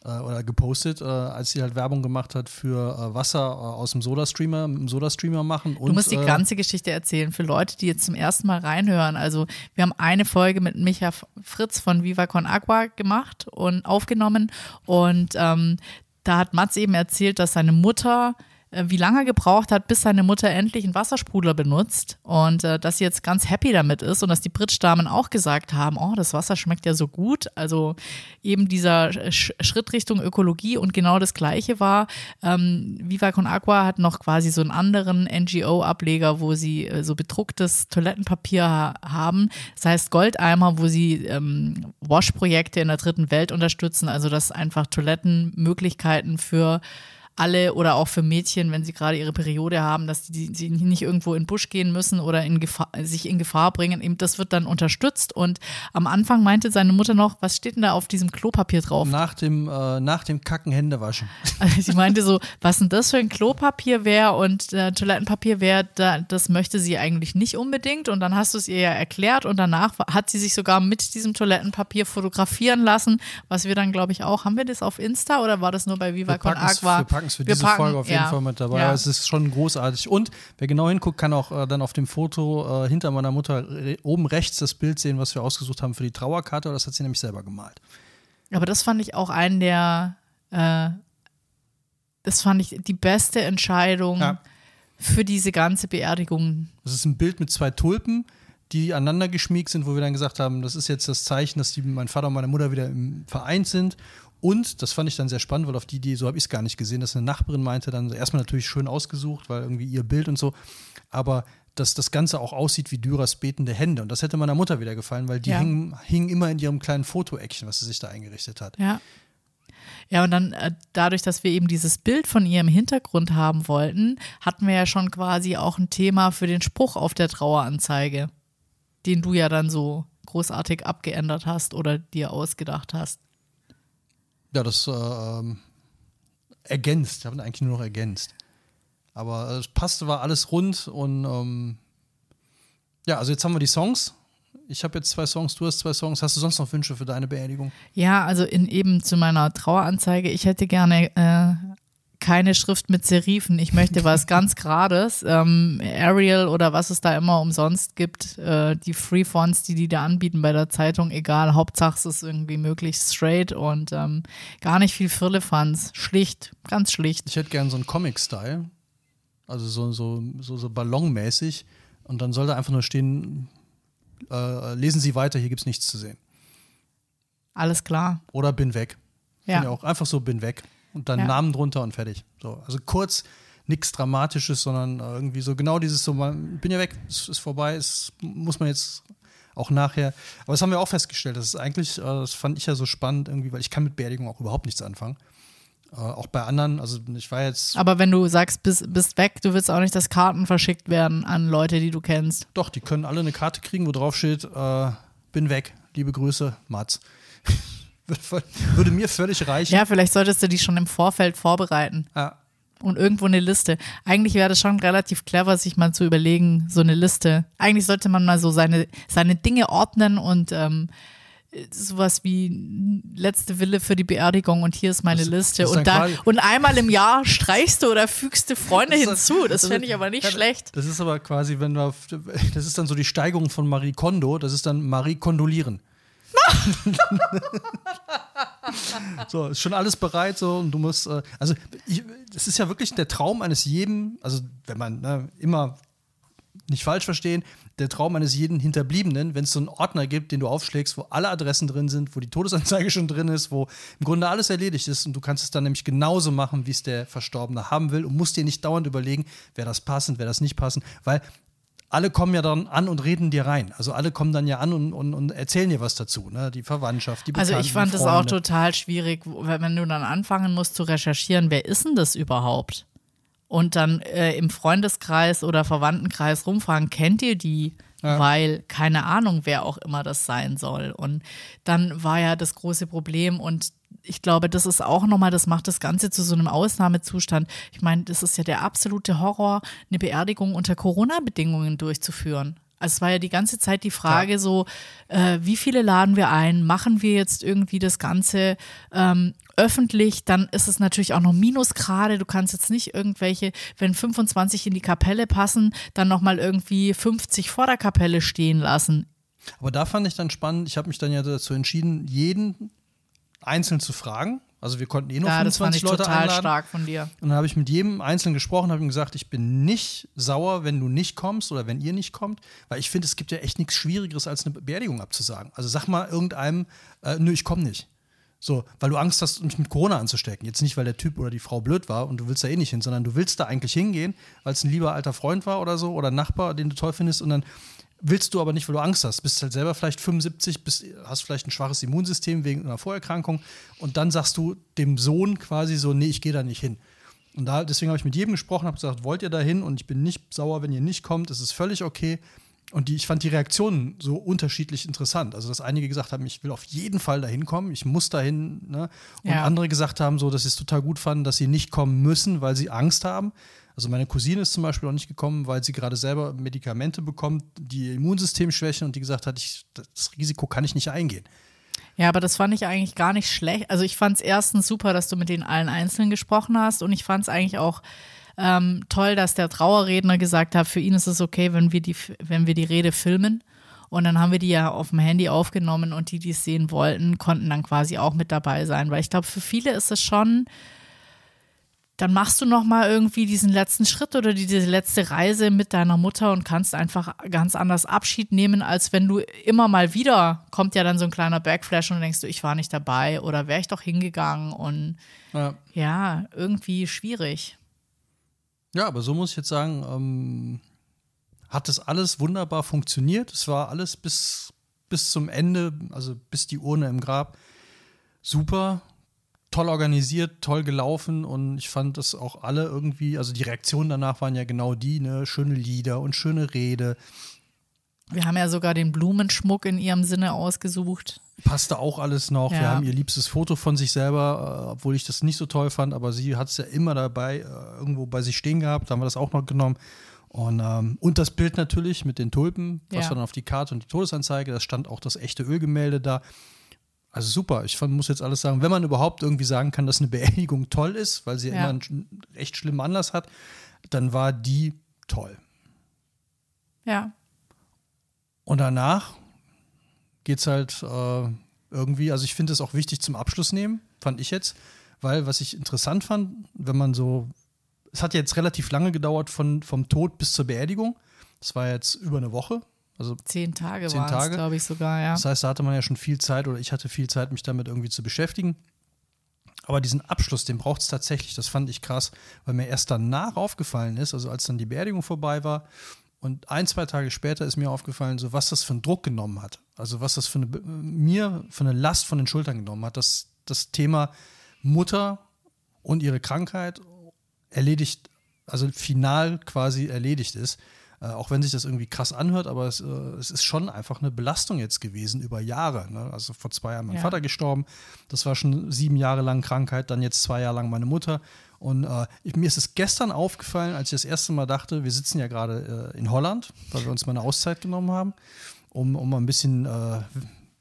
äh, oder gepostet, äh, als sie halt Werbung gemacht hat für äh, Wasser aus dem Soda-Streamer, im Soda-Streamer machen. Und, du musst die ganze Geschichte erzählen für Leute, die jetzt zum ersten Mal reinhören. Also wir haben eine Folge mit Micha Fritz von Viva Con Agua gemacht und aufgenommen und ähm, da hat Mats eben erzählt, dass seine Mutter wie lange gebraucht hat, bis seine Mutter endlich einen Wassersprudler benutzt und äh, dass sie jetzt ganz happy damit ist und dass die Britschdamen auch gesagt haben, oh, das Wasser schmeckt ja so gut. Also eben dieser Sch Schritt Richtung Ökologie und genau das Gleiche war, ähm, Viva Con Aqua hat noch quasi so einen anderen NGO-Ableger, wo sie äh, so bedrucktes Toilettenpapier ha haben. Das heißt Goldeimer, wo sie ähm, Wash-Projekte in der dritten Welt unterstützen, also dass einfach Toilettenmöglichkeiten für alle oder auch für Mädchen, wenn sie gerade ihre Periode haben, dass die, die nicht irgendwo in den Busch gehen müssen oder in Gefahr, sich in Gefahr bringen. Eben das wird dann unterstützt. Und am Anfang meinte seine Mutter noch, was steht denn da auf diesem Klopapier drauf? Nach dem, äh, nach dem Kacken Hände waschen. Also sie meinte so, was denn das für ein Klopapier wäre und äh, Toilettenpapier wäre, da, das möchte sie eigentlich nicht unbedingt. Und dann hast du es ihr ja erklärt und danach hat sie sich sogar mit diesem Toilettenpapier fotografieren lassen, was wir dann, glaube ich, auch, haben wir das auf Insta oder war das nur bei Viva Con Agua? Es für wir diese packen, Folge auf jeden ja. Fall mit dabei. Ja. Es ist schon großartig. Und wer genau hinguckt, kann auch äh, dann auf dem Foto äh, hinter meiner Mutter oben rechts das Bild sehen, was wir ausgesucht haben für die Trauerkarte. Das hat sie nämlich selber gemalt. Aber das fand ich auch einen der, äh, das fand ich die beste Entscheidung ja. für diese ganze Beerdigung. Das ist ein Bild mit zwei Tulpen die aneinander geschmiegt sind, wo wir dann gesagt haben, das ist jetzt das Zeichen, dass die, mein Vater und meine Mutter wieder im Verein sind und das fand ich dann sehr spannend, weil auf die Idee, so habe ich es gar nicht gesehen, dass eine Nachbarin meinte, dann erstmal natürlich schön ausgesucht, weil irgendwie ihr Bild und so, aber dass das Ganze auch aussieht wie Dürers betende Hände. Und das hätte meiner Mutter wieder gefallen, weil die ja. hingen, hingen immer in ihrem kleinen Fotoeckchen, was sie sich da eingerichtet hat. Ja. Ja, und dann äh, dadurch, dass wir eben dieses Bild von ihr im Hintergrund haben wollten, hatten wir ja schon quasi auch ein Thema für den Spruch auf der Traueranzeige, den du ja dann so großartig abgeändert hast oder dir ausgedacht hast. Ja, das äh, ähm, ergänzt. Ich habe eigentlich nur noch ergänzt. Aber es passte, war alles rund und ähm, ja, also jetzt haben wir die Songs. Ich habe jetzt zwei Songs, du hast zwei Songs. Hast du sonst noch Wünsche für deine Beerdigung? Ja, also in eben zu meiner Traueranzeige. Ich hätte gerne äh, keine Schrift mit Serifen. Ich möchte was ganz Gerades. Ähm, Arial oder was es da immer umsonst gibt. Äh, die Free Fonts, die die da anbieten bei der Zeitung, egal. Hauptsache es ist irgendwie möglichst straight und ähm, gar nicht viel Firlefanz. Schlicht, ganz schlicht. Ich hätte gern so einen Comic-Style. Also so, so, so, so ballonmäßig. Und dann soll da einfach nur stehen, äh, lesen Sie weiter, hier gibt es nichts zu sehen. Alles klar. Oder bin weg. Ja. Ja. auch einfach so bin weg. Und dann Ja. Namen drunter und fertig. So, also kurz, nichts Dramatisches, sondern äh, irgendwie so genau dieses so, man, bin ja weg, es ist vorbei, es muss man jetzt auch nachher. Aber das haben wir auch festgestellt. Das ist eigentlich, äh, das fand ich ja so spannend irgendwie, weil ich kann mit Beerdigung auch überhaupt nichts anfangen. Äh, auch bei anderen, also ich war jetzt, Aber wenn du sagst, bist, bist weg, du willst auch nicht, dass Karten verschickt werden an Leute, die du kennst. doch, die können alle eine Karte kriegen, wo drauf steht, äh, bin weg, liebe Grüße, Mats. Würde- mir völlig reichen. Ja, vielleicht solltest du die schon im Vorfeld vorbereiten. Ja. Und irgendwo eine Liste. Eigentlich wäre das schon relativ clever, sich mal zu überlegen, so eine Liste. Eigentlich sollte man mal so seine, seine Dinge ordnen und ähm, sowas wie letzte Wille für die Beerdigung und hier ist meine Das- Liste. ist Und, da, und einmal im Jahr streichst du oder fügst du Freunde Das hinzu. Das das fände ich aber nicht ja, schlecht. Das ist aber quasi, wenn wir, auf- das ist dann so die Steigerung von Marie Kondo, das ist dann Marie Kondolieren. so, ist schon alles bereit so und du musst, äh, also ich, das ist ja wirklich der Traum eines jeden, also wenn man ne, immer nicht falsch verstehen, der Traum eines jeden Hinterbliebenen, wenn es so einen Ordner gibt, den du aufschlägst, wo alle Adressen drin sind, wo die Todesanzeige schon drin ist, wo im Grunde alles erledigt ist und du kannst es dann nämlich genauso machen, wie es der Verstorbene haben will und musst dir nicht dauernd überlegen, wäre das passend, wäre das nicht passend, weil alle kommen ja dann an und reden dir rein. Also alle kommen dann ja an und, und, und erzählen dir was dazu, ne? Die Verwandtschaft, die Bekannten, Also ich fand das auch total schwierig, wenn du dann anfangen musst zu recherchieren, wer ist denn das überhaupt? Und dann äh, im Freundeskreis oder Verwandtenkreis rumfragen, kennt ihr die? Ja. Weil keine Ahnung, wer auch immer das sein soll. Und dann war ja das große Problem und ich glaube, das ist auch nochmal, das macht das Ganze zu so einem Ausnahmezustand. Ich meine, das ist ja der absolute Horror, eine Beerdigung unter Corona-Bedingungen durchzuführen. Also es war ja die ganze Zeit die Frage so, äh, wie viele laden wir ein? Machen wir jetzt irgendwie das Ganze ähm, öffentlich? Dann ist es natürlich auch noch Minusgrade. Du kannst jetzt nicht irgendwelche, wenn 25 in die Kapelle passen, dann nochmal irgendwie 50 vor der Kapelle stehen lassen. Aber da fand ich dann spannend, ich habe mich dann ja dazu entschieden, jeden einzeln zu fragen. Also wir konnten eh nur Ja, das fand 25 ich Leute total einladen. stark von dir. Und dann habe ich mit jedem Einzelnen gesprochen, habe ihm gesagt, ich bin nicht sauer, wenn du nicht kommst oder wenn ihr nicht kommt, weil ich finde, es gibt ja echt nichts Schwierigeres, als eine Beerdigung abzusagen. Also sag mal irgendeinem, äh, nö, ich komme nicht. So, weil du Angst hast, mich mit Corona anzustecken. Jetzt nicht, weil der Typ oder die Frau blöd war und du willst da eh nicht hin, sondern du willst da eigentlich hingehen, weil es ein lieber alter Freund war oder so oder Nachbar, den du toll findest und dann willst du aber nicht, weil du Angst hast. Bist halt selber vielleicht 75, bist, hast vielleicht ein schwaches Immunsystem wegen einer Vorerkrankung und dann sagst du dem Sohn quasi so, nee, ich gehe da nicht hin. Und da, deswegen habe ich mit jedem gesprochen, habe gesagt, wollt ihr da hin? Und ich bin nicht sauer, wenn ihr nicht kommt, es ist völlig okay. Und die, ich fand die Reaktionen so unterschiedlich interessant. Also, dass einige gesagt haben, ich will auf jeden Fall dahin kommen, ich muss dahin. Ne? Und Ja. andere gesagt haben, so, dass sie es total gut fanden, dass sie nicht kommen müssen, weil sie Angst haben. Also meine Cousine ist zum Beispiel auch nicht gekommen, weil sie gerade selber Medikamente bekommt, die ihr Immunsystem schwächen und die gesagt hat, ich, das Risiko kann ich nicht eingehen. Ja, aber das fand ich eigentlich gar nicht schlecht. Also ich fand es erstens super, dass du mit den allen Einzelnen gesprochen hast und ich fand es eigentlich auch ähm, toll, dass der Trauerredner gesagt hat, für ihn ist es okay, wenn wir die, wenn wir die Rede filmen. Und dann haben wir die ja auf dem Handy aufgenommen und die, die es sehen wollten, konnten dann quasi auch mit dabei sein. Weil ich glaube, für viele ist es schon, dann machst du noch mal irgendwie diesen letzten Schritt oder diese letzte Reise mit deiner Mutter und kannst einfach ganz anders Abschied nehmen, als wenn du immer mal wieder kommt ja dann so ein kleiner Backflash und denkst du, ich war nicht dabei oder wäre ich doch hingegangen und Ja. ja, irgendwie schwierig. Ja, aber so muss ich jetzt sagen, ähm, hat das alles wunderbar funktioniert. Es war alles bis, bis zum Ende, also bis die Urne im Grab, super, toll organisiert, toll gelaufen und ich fand das auch alle irgendwie, also die Reaktionen danach waren ja genau die, ne, schöne Lieder und schöne Rede. Wir haben ja sogar den Blumenschmuck in ihrem Sinne ausgesucht. Passte auch alles noch. Wir Ja. haben ihr liebstes Foto von sich selber, äh, obwohl ich das nicht so toll fand, aber sie hat es ja immer dabei, äh, irgendwo bei sich stehen gehabt. Da haben wir das auch noch genommen. Und, ähm, und das Bild natürlich mit den Tulpen, was Ja. war dann auf die Karte und die Todesanzeige, da stand auch das echte Ölgemälde da. Also super, ich muss jetzt alles sagen, wenn man überhaupt irgendwie sagen kann, dass eine Beerdigung toll ist, weil sie ja. immer einen echt schlimmen Anlass hat, dann war die toll. Ja. Und danach geht es halt äh, irgendwie, also ich finde es auch wichtig zum Abschluss nehmen, fand ich jetzt, weil was ich interessant fand, wenn man so, es hat jetzt relativ lange gedauert von, vom Tod bis zur Beerdigung. Das war jetzt über eine Woche, also zehn Tage zehn Tage, glaube ich sogar, ja. Das heißt, da hatte man ja schon viel Zeit oder ich hatte viel Zeit, mich damit irgendwie zu beschäftigen. Aber diesen Abschluss, den braucht es tatsächlich. Das fand ich krass, weil mir erst danach aufgefallen ist, also als dann die Beerdigung vorbei war und ein, zwei Tage später ist mir aufgefallen, so was das für einen Druck genommen hat. Also was das für eine, mir für eine Last von den Schultern genommen hat, dass das Thema Mutter und ihre Krankheit erledigt, also final quasi erledigt ist. Äh, auch wenn sich das irgendwie krass anhört, aber es, äh, es, ist schon einfach eine Belastung jetzt gewesen über Jahre. Ne? Also vor zwei Jahren mein ja. Vater gestorben, das war schon sieben Jahre lang Krankheit, dann jetzt zwei Jahre lang meine Mutter. Und äh, ich, mir ist es gestern aufgefallen, als ich das erste Mal dachte, wir sitzen ja gerade äh, in Holland, weil wir uns mal eine Auszeit genommen haben, um, um ein bisschen äh,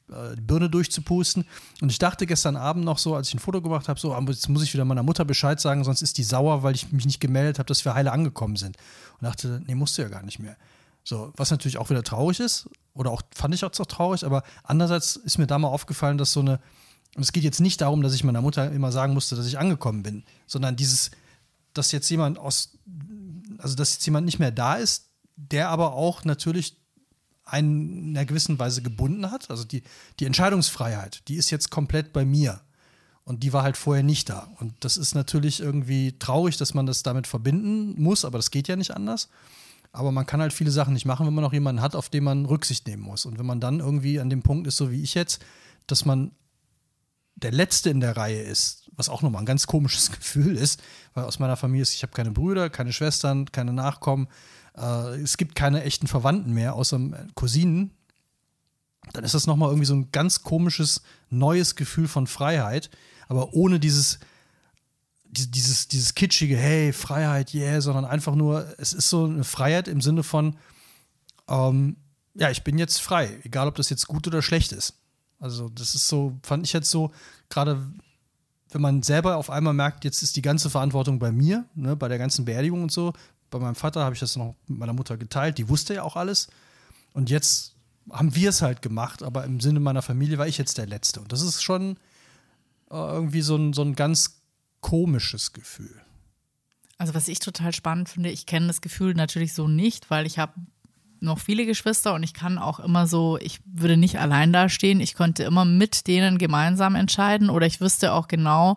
die Birne durchzupusten. Und ich dachte gestern Abend noch so, als ich ein Foto gemacht habe, so, jetzt muss ich wieder meiner Mutter Bescheid sagen, sonst ist die sauer, weil ich mich nicht gemeldet habe, dass wir heile angekommen sind. Und dachte, nee, musst du ja gar nicht mehr. So, was natürlich auch wieder traurig ist, oder auch fand ich auch traurig, aber andererseits ist mir da mal aufgefallen, dass so eine, und es geht jetzt nicht darum, dass ich meiner Mutter immer sagen musste, dass ich angekommen bin, sondern dieses, dass jetzt jemand aus, also dass jetzt jemand nicht mehr da ist, der aber auch natürlich in einer gewissen Weise gebunden hat. Also die, die Entscheidungsfreiheit, die ist jetzt komplett bei mir. Und die war halt vorher nicht da. Und das ist natürlich irgendwie traurig, dass man das damit verbinden muss, aber das geht ja nicht anders. Aber man kann halt viele Sachen nicht machen, wenn man noch jemanden hat, auf den man Rücksicht nehmen muss. Und wenn man dann irgendwie an dem Punkt ist, so wie ich jetzt, dass man der Letzte in der Reihe ist, was auch nochmal ein ganz komisches Gefühl ist, weil aus meiner Familie ist, ich habe keine Brüder, keine Schwestern, keine Nachkommen. Äh, es gibt keine echten Verwandten mehr, außer Cousinen, dann ist das nochmal irgendwie so ein ganz komisches, neues Gefühl von Freiheit, aber ohne dieses, dieses, dieses kitschige, hey, Freiheit, yeah, sondern einfach nur, es ist so eine Freiheit im Sinne von, ähm, ja, ich bin jetzt frei, egal ob das jetzt gut oder schlecht ist. Also, das ist so, fand ich jetzt so, gerade wenn man selber auf einmal merkt, jetzt ist die ganze Verantwortung bei mir, ne, bei der ganzen Beerdigung und so, bei meinem Vater habe ich das noch mit meiner Mutter geteilt, die wusste ja auch alles. Und jetzt haben wir es halt gemacht, aber im Sinne meiner Familie war ich jetzt der Letzte. Und das ist schon äh, irgendwie so ein, so ein ganz komisches Gefühl. Also was ich total spannend finde, ich kenne das Gefühl natürlich so nicht, weil ich habe noch viele Geschwister und ich kann auch immer so, ich würde nicht allein dastehen. Ich konnte immer mit denen gemeinsam entscheiden oder ich wüsste auch genau,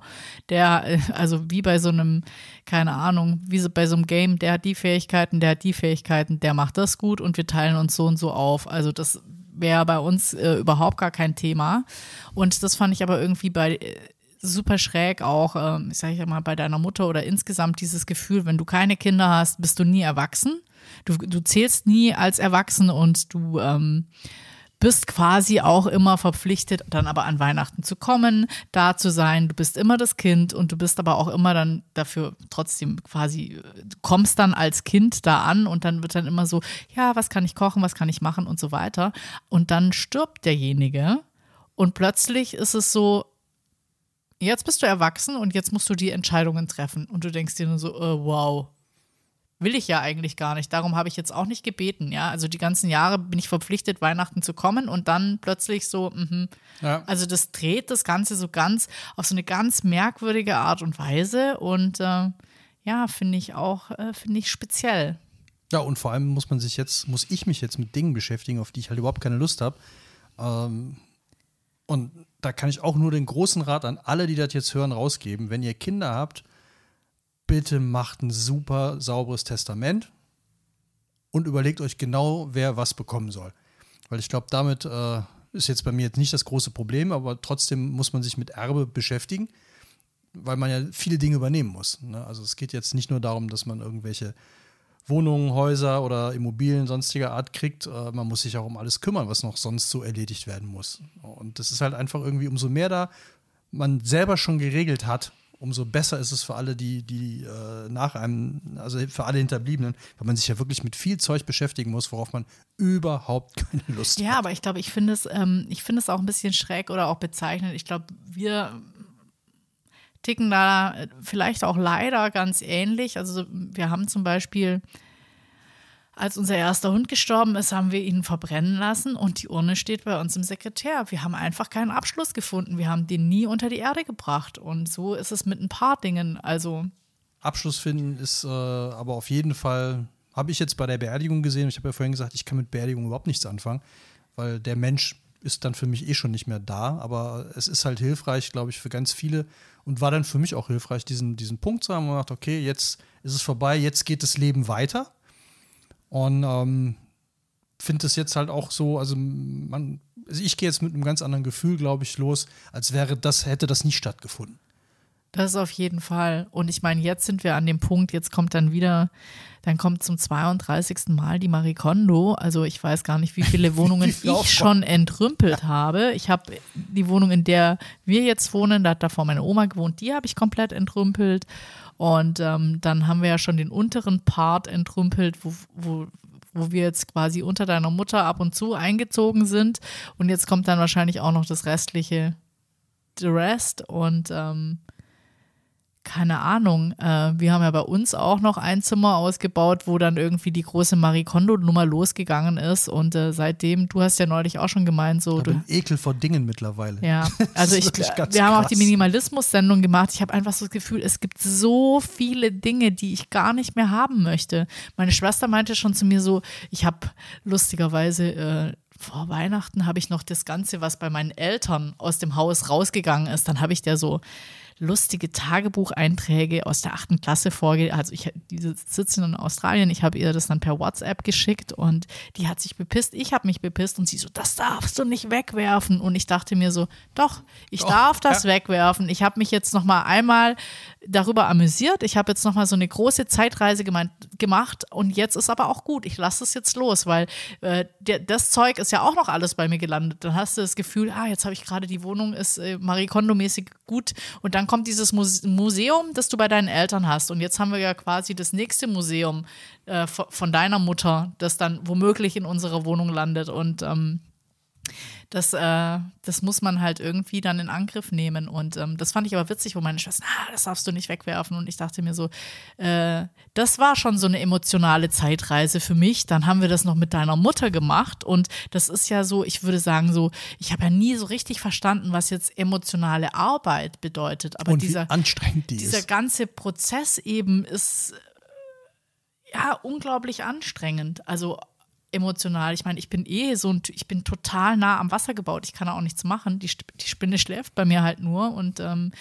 der, also wie bei so einem, keine Ahnung, wie so bei so einem Game, der hat die Fähigkeiten, der hat die Fähigkeiten, der macht das gut und wir teilen uns so und so auf. Also das wäre bei uns äh, überhaupt gar kein Thema. Und das fand ich aber irgendwie bei äh, super schräg auch, äh, ich sage ja mal, bei deiner Mutter oder insgesamt dieses Gefühl, wenn du keine Kinder hast, bist du nie erwachsen du, du zählst nie als Erwachsen und du ähm, bist quasi auch immer verpflichtet, dann aber an Weihnachten zu kommen, da zu sein. Du bist immer das Kind und du bist aber auch immer dann dafür trotzdem quasi, kommst dann als Kind da an und dann wird dann immer so, ja, was kann ich kochen, was kann ich machen und so weiter. Und dann stirbt derjenige und plötzlich ist es so, jetzt bist du erwachsen und jetzt musst du die Entscheidungen treffen. Und du denkst dir nur so, oh, wow, will ich ja eigentlich gar nicht. Darum habe ich jetzt auch nicht gebeten. Ja, also die ganzen Jahre bin ich verpflichtet, Weihnachten zu kommen und dann plötzlich so, mh. ja. also das dreht das Ganze so ganz auf so eine ganz merkwürdige Art und Weise und äh, ja, finde ich auch, äh, finde ich speziell. Ja, und vor allem muss man sich jetzt, muss ich mich jetzt mit Dingen beschäftigen, auf die ich halt überhaupt keine Lust habe. Ähm, und da kann ich auch nur den großen Rat an alle, die das jetzt hören, rausgeben. Wenn ihr Kinder habt, bitte macht ein super sauberes Testament und überlegt euch genau, wer was bekommen soll. Weil ich glaube, damit äh, ist jetzt bei mir jetzt nicht das große Problem, aber trotzdem muss man sich mit Erbe beschäftigen, weil man ja viele Dinge übernehmen muss. Ne? Also es geht jetzt nicht nur darum, dass man irgendwelche Wohnungen, Häuser oder Immobilien sonstiger Art kriegt. Äh, man muss sich auch um alles kümmern, was noch sonst so erledigt werden muss. Und das ist halt einfach irgendwie, umso mehr da man selber schon geregelt hat, umso besser ist es für alle, die, die äh, nach einem, also für alle Hinterbliebenen, weil man sich ja wirklich mit viel Zeug beschäftigen muss, worauf man überhaupt keine Lust ja, hat. Ja, aber ich glaube, ich finde es, ähm, ich finde es auch ein bisschen schräg oder auch bezeichnend. Ich glaube, wir ticken da vielleicht auch leider ganz ähnlich. Also wir haben zum Beispiel als unser erster Hund gestorben ist, haben wir ihn verbrennen lassen und die Urne steht bei uns im Sekretär. Wir haben einfach keinen Abschluss gefunden. Wir haben den nie unter die Erde gebracht. Und so ist es mit ein paar Dingen. Also Abschluss finden ist äh, aber auf jeden Fall, habe ich jetzt bei der Beerdigung gesehen. Ich habe ja vorhin gesagt, ich kann mit Beerdigung überhaupt nichts anfangen, weil der Mensch ist dann für mich eh schon nicht mehr da. Aber es ist halt hilfreich, glaube ich, für ganz viele und war dann für mich auch hilfreich, diesen, diesen Punkt zu haben, man sagt, okay, jetzt ist es vorbei, jetzt geht das Leben weiter. Und ähm, finde es jetzt halt auch so, also man, also ich gehe jetzt mit einem ganz anderen Gefühl, glaube ich, los, als wäre das, hätte das nie stattgefunden. Das auf jeden Fall. Und ich meine, jetzt sind wir an dem Punkt, jetzt kommt dann wieder, dann kommt zum 32. Mal die Marie Kondo. Also ich weiß gar nicht, wie viele Wohnungen ich schon entrümpelt ja. habe. Ich habe die Wohnung, in der wir jetzt wohnen, da hat davor meine Oma gewohnt, die habe ich komplett entrümpelt. Und ähm, dann haben wir ja schon den unteren Part entrümpelt, wo, wo, wo wir jetzt quasi unter deiner Mutter ab und zu eingezogen sind. Und jetzt kommt dann wahrscheinlich auch noch das restliche, the rest. Und ähm, keine Ahnung, äh, wir haben ja bei uns auch noch ein Zimmer ausgebaut, wo dann irgendwie die große Marie Kondo-Nummer losgegangen ist. Und äh, seitdem, du hast ja neulich auch schon gemeint, so. Ich Ekel vor Dingen mittlerweile. Ja, also ich, wir krass. haben auch die Minimalismus-Sendung gemacht. Ich habe einfach so das Gefühl, es gibt so viele Dinge, die ich gar nicht mehr haben möchte. Meine Schwester meinte schon zu mir so, ich habe lustigerweise äh, vor Weihnachten habe ich noch das Ganze, was bei meinen Eltern aus dem Haus rausgegangen ist, dann habe ich der so lustige Tagebucheinträge aus der achten Klasse vorge. Also ich diese sitzen in Australien, ich habe ihr das dann per WhatsApp geschickt und die hat sich bepisst, ich habe mich bepisst und sie so, das darfst du nicht wegwerfen. Und ich dachte mir so, doch, ich doch, darf das ja. wegwerfen. Ich habe mich jetzt noch mal einmal darüber amüsiert. Ich habe jetzt noch mal so eine große Zeitreise gemeint, gemacht und jetzt ist aber auch gut. Ich lasse es jetzt los, weil äh, der, das Zeug ist ja auch noch alles bei mir gelandet. Dann hast du das Gefühl, ah, jetzt habe ich gerade die Wohnung ist äh, Marie Kondo mäßig gut und dann kommt dieses Muse Museum, das du bei deinen Eltern hast. Und jetzt haben wir ja quasi das nächste Museum äh, von deiner Mutter, das dann womöglich in unserer Wohnung landet. Und ähm, das, äh, das muss man halt irgendwie dann in Angriff nehmen. Und ähm, das fand ich aber witzig, wo meine Schwester, ah, das darfst du nicht wegwerfen. Und ich dachte mir so, äh, das war schon so eine emotionale Zeitreise für mich. Dann haben wir das noch mit deiner Mutter gemacht. Und das ist ja so, ich würde sagen, so, ich habe ja nie so richtig verstanden, was jetzt emotionale Arbeit bedeutet. Aber Und dieser, anstrengend die dieser ist. ganze Prozess eben ist ja unglaublich anstrengend. Also emotional. Ich meine, ich bin eh so ein, ich bin total nah am Wasser gebaut. Ich kann auch nichts machen. Die, die Spinne schläft bei mir halt nur und ähm,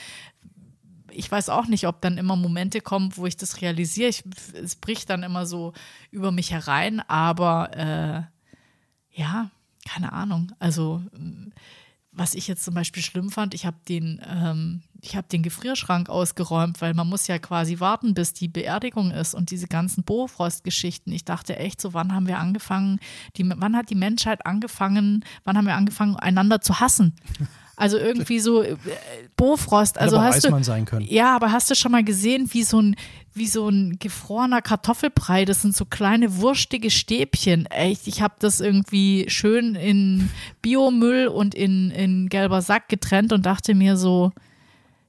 ich weiß auch nicht, ob dann immer Momente kommen, wo ich das realisiere. Ich, es bricht dann immer so über mich herein, aber äh, ja, keine Ahnung. Also was ich jetzt zum Beispiel schlimm fand, ich habe den, ähm, ich habe den Gefrierschrank ausgeräumt, weil man muss ja quasi warten, bis die Beerdigung ist und diese ganzen Bofrost-Geschichten. Ich dachte echt so, wann haben wir angefangen, die, wann hat die Menschheit angefangen, wann haben wir angefangen, einander zu hassen? Also irgendwie so äh, Bofrost. Also aber hast du, sein können. Ja, aber hast du schon mal gesehen, wie so ein wie so ein gefrorener Kartoffelbrei. Das sind so kleine wurstige Stäbchen. Echt, ich habe das irgendwie schön in Biomüll und in, in gelber Sack getrennt und dachte mir so,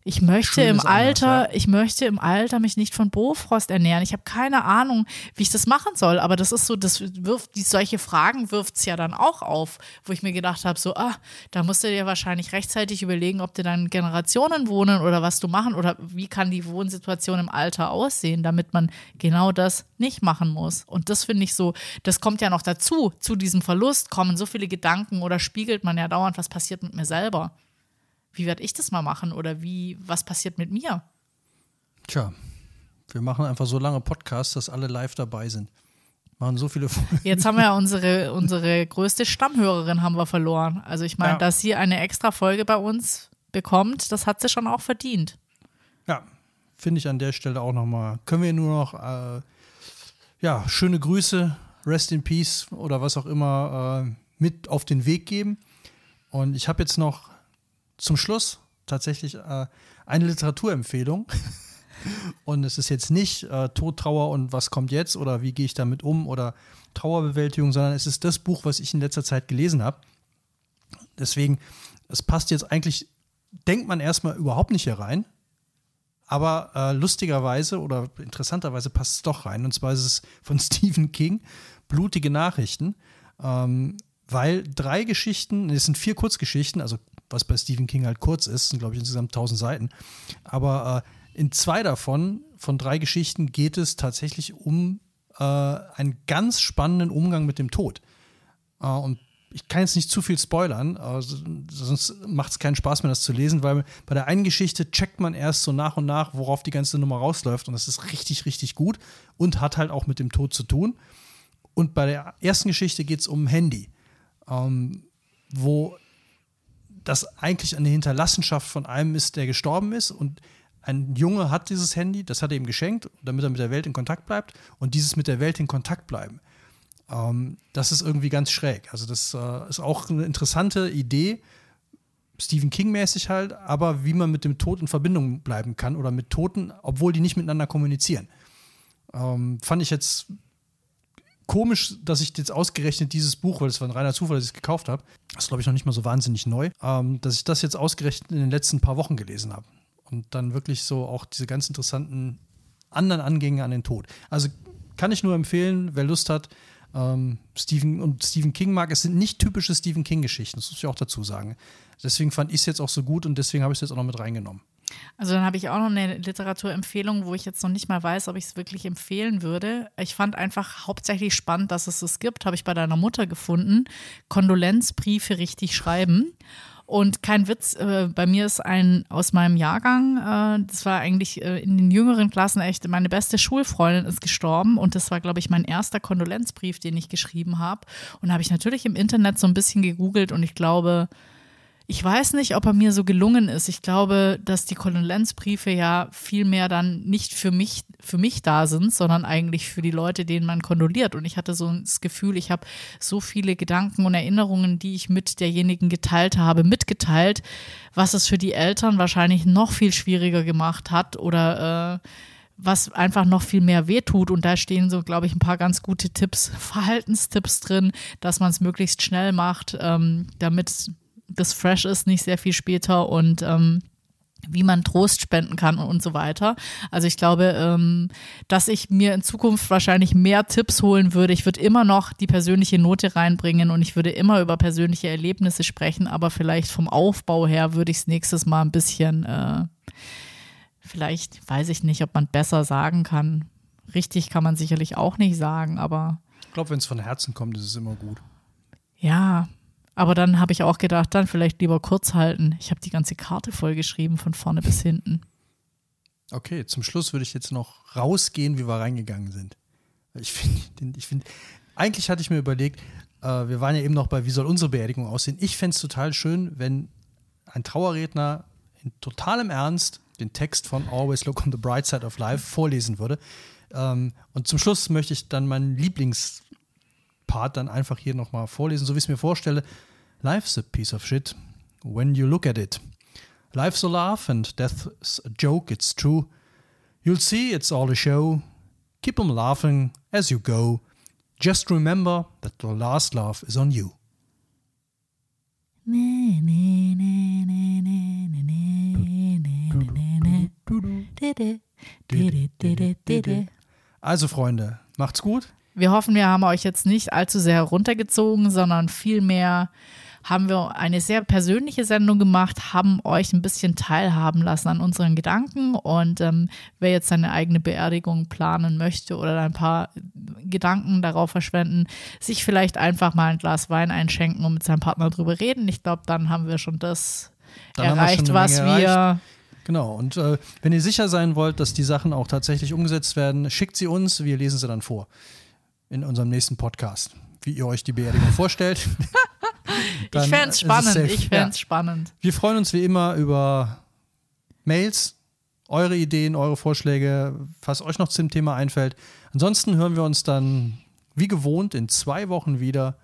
ich möchte im Alter, anders, ja. ich möchte im Alter mich nicht von Bofrost ernähren. Ich habe keine Ahnung, wie ich das machen soll, aber das ist so, das wirft, die, solche Fragen wirft es ja dann auch auf, wo ich mir gedacht habe, so, ah, da musst du dir wahrscheinlich rechtzeitig überlegen, ob du dann Generationen wohnen oder was du machen oder wie kann die Wohnsituation im Alter aussehen, damit man genau das nicht machen muss. Und das finde ich so, das kommt ja noch dazu, zu diesem Verlust kommen so viele Gedanken oder spiegelt man ja dauernd, was passiert mit mir selber wie werde ich das mal machen oder wie, was passiert mit mir? Tja, wir machen einfach so lange Podcasts, dass alle live dabei sind. Machen so viele Folgen. Jetzt haben wir ja unsere, unsere größte Stammhörerin haben wir verloren. Also ich meine, ja. dass sie eine extra Folge bei uns bekommt, das hat sie schon auch verdient. Ja, finde ich an der Stelle auch nochmal. Können wir nur noch, äh, ja, schöne Grüße, Rest in Peace oder was auch immer äh, mit auf den Weg geben. Und ich habe jetzt noch zum Schluss tatsächlich äh, eine Literaturempfehlung. Und es ist jetzt nicht äh, Tod, Trauer und was kommt jetzt oder wie gehe ich damit um oder Trauerbewältigung, sondern es ist das Buch, was ich in letzter Zeit gelesen habe. Deswegen, es passt jetzt eigentlich, denkt man erstmal überhaupt nicht hier rein. Aber äh, lustigerweise oder interessanterweise passt es doch rein. Und zwar ist es von Stephen King, Blutige Nachrichten. Ähm, weil drei Geschichten, es sind vier Kurzgeschichten, also was bei Stephen King halt kurz ist, sind glaube ich insgesamt 1000 Seiten. Aber äh, in zwei davon, von drei Geschichten, geht es tatsächlich um äh, einen ganz spannenden Umgang mit dem Tod. Äh, und ich kann jetzt nicht zu viel spoilern, also, sonst macht es keinen Spaß mehr, das zu lesen, weil bei der einen Geschichte checkt man erst so nach und nach, worauf die ganze Nummer rausläuft. Und das ist richtig, richtig gut und hat halt auch mit dem Tod zu tun. Und bei der ersten Geschichte geht es um Handy, ähm, wo das eigentlich eine Hinterlassenschaft von einem ist, der gestorben ist. Und ein Junge hat dieses Handy, das hat er ihm geschenkt, damit er mit der Welt in Kontakt bleibt. Und dieses mit der Welt in Kontakt bleiben, ähm, das ist irgendwie ganz schräg. Also das äh, ist auch eine interessante Idee, Stephen King-mäßig halt, aber wie man mit dem Tod in Verbindung bleiben kann oder mit Toten, obwohl die nicht miteinander kommunizieren. Ähm, fand ich jetzt komisch, dass ich jetzt ausgerechnet dieses Buch, weil es war ein reiner Zufall, dass ich es gekauft habe, das ist glaube ich noch nicht mal so wahnsinnig neu, ähm, dass ich das jetzt ausgerechnet in den letzten paar Wochen gelesen habe. Und dann wirklich so auch diese ganz interessanten anderen Angänge an den Tod. Also kann ich nur empfehlen, wer Lust hat, ähm, Stephen und Stephen King mag. Es sind nicht typische Stephen King-Geschichten, das muss ich auch dazu sagen. Deswegen fand ich es jetzt auch so gut und deswegen habe ich es jetzt auch noch mit reingenommen. Also dann habe ich auch noch eine Literaturempfehlung, wo ich jetzt noch nicht mal weiß, ob ich es wirklich empfehlen würde. Ich fand einfach hauptsächlich spannend, dass es es gibt, habe ich bei deiner Mutter gefunden. Kondolenzbriefe richtig schreiben. Und kein Witz, äh, bei mir ist ein aus meinem Jahrgang, äh, das war eigentlich äh, in den jüngeren Klassen echt, meine beste Schulfreundin ist gestorben und das war, glaube ich, mein erster Kondolenzbrief, den ich geschrieben habe. Und da habe ich natürlich im Internet so ein bisschen gegoogelt und ich glaube, ich weiß nicht, ob er mir so gelungen ist. Ich glaube, dass die Kondolenzbriefe ja viel mehr dann nicht für mich, für mich da sind, sondern eigentlich für die Leute, denen man kondoliert. Und ich hatte so das Gefühl, ich habe so viele Gedanken und Erinnerungen, die ich mit derjenigen geteilt habe, mitgeteilt, was es für die Eltern wahrscheinlich noch viel schwieriger gemacht hat oder äh, was einfach noch viel mehr wehtut. Und da stehen so, glaube ich, ein paar ganz gute Tipps, Verhaltenstipps drin, dass man es möglichst schnell macht, ähm, damit das fresh ist, nicht sehr viel später und ähm, wie man Trost spenden kann und so weiter. Also ich glaube, ähm, dass ich mir in Zukunft wahrscheinlich mehr Tipps holen würde. Ich würde immer noch die persönliche Note reinbringen und ich würde immer über persönliche Erlebnisse sprechen, aber vielleicht vom Aufbau her würde ich es nächstes Mal ein bisschen, äh, vielleicht weiß ich nicht, ob man besser sagen kann. Richtig kann man sicherlich auch nicht sagen, aber. Ich glaube, wenn es von Herzen kommt, ist es immer gut. Ja, aber dann habe ich auch gedacht, dann vielleicht lieber kurz halten. Ich habe die ganze Karte vollgeschrieben, von vorne bis hinten. Okay, zum Schluss würde ich jetzt noch rausgehen, wie wir reingegangen sind. Ich finde, ich finde, eigentlich hatte ich mir überlegt, äh, wir waren ja eben noch bei, wie soll unsere Beerdigung aussehen. Ich fände es total schön, wenn ein Trauerredner in totalem Ernst den Text von Always Look on the Bright Side of Life vorlesen würde. Ähm, und zum Schluss möchte ich dann meinen Lieblings- Part dann einfach hier nochmal vorlesen, so wie ich es mir vorstelle. Life's a piece of shit when you look at it. Life's a laugh and death's a joke, it's true. You'll see it's all a show. Keep 'em laughing as you go. Just remember that the last laugh is on you. Also Freunde, macht's gut. Wir hoffen, wir haben euch jetzt nicht allzu sehr heruntergezogen, sondern vielmehr haben wir eine sehr persönliche Sendung gemacht, haben euch ein bisschen teilhaben lassen an unseren Gedanken. Und ähm, wer jetzt seine eigene Beerdigung planen möchte oder ein paar Gedanken darauf verschwenden, sich vielleicht einfach mal ein Glas Wein einschenken und mit seinem Partner drüber reden. Ich glaube, dann haben wir schon das dann erreicht, wir was wir. Erreicht. Genau, und äh, wenn ihr sicher sein wollt, dass die Sachen auch tatsächlich umgesetzt werden, schickt sie uns, wir lesen sie dann vor in unserem nächsten Podcast, wie ihr euch die Beerdigung vorstellt. ich fände es spannend. Ich fände ja. spannend. Wir freuen uns wie immer über Mails, eure Ideen, eure Vorschläge, was euch noch zum Thema einfällt. Ansonsten hören wir uns dann wie gewohnt in zwei Wochen wieder.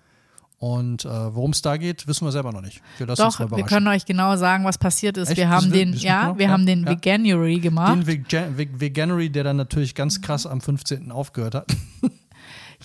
Und äh, worum es da geht, wissen wir selber noch nicht. Wir Doch, wir können euch genau sagen, was passiert ist. Echt? Wir haben den, ja, wir Ja, haben den ja. Veganuary gemacht. Den Vegan Ve- Veganuary, der dann natürlich ganz krass am 15. aufgehört hat.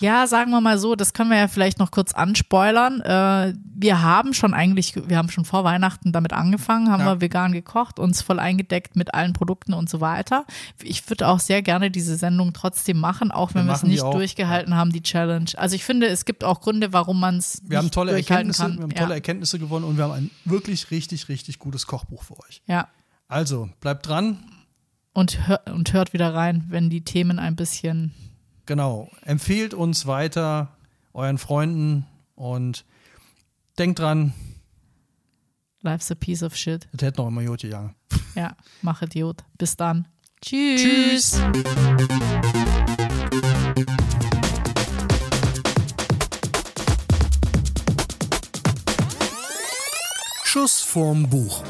Ja, sagen wir mal so, das können wir ja vielleicht noch kurz anspoilern. Äh, wir haben schon eigentlich, wir haben schon vor Weihnachten damit angefangen, haben Ja. wir vegan gekocht, uns voll eingedeckt mit allen Produkten und so weiter. Ich würde auch sehr gerne diese Sendung trotzdem machen, auch wenn wir es nicht durchgehalten haben, die Challenge. Also ich finde, es gibt auch Gründe, warum man es Wir haben tolle durchhalten Erkenntnisse, kann. wir haben ja. tolle Erkenntnisse gewonnen und wir haben ein wirklich richtig, richtig gutes Kochbuch für euch. ja. Also, bleibt dran. Und, hör, und hört wieder rein, wenn die Themen ein bisschen Genau. Empfehlt uns weiter euren Freunden und denkt dran, Life's a piece of shit. das hätte noch immer Jotje Jange. Ja, mach Idiot. Bis dann. Tschüss. Schuss vorm Buch.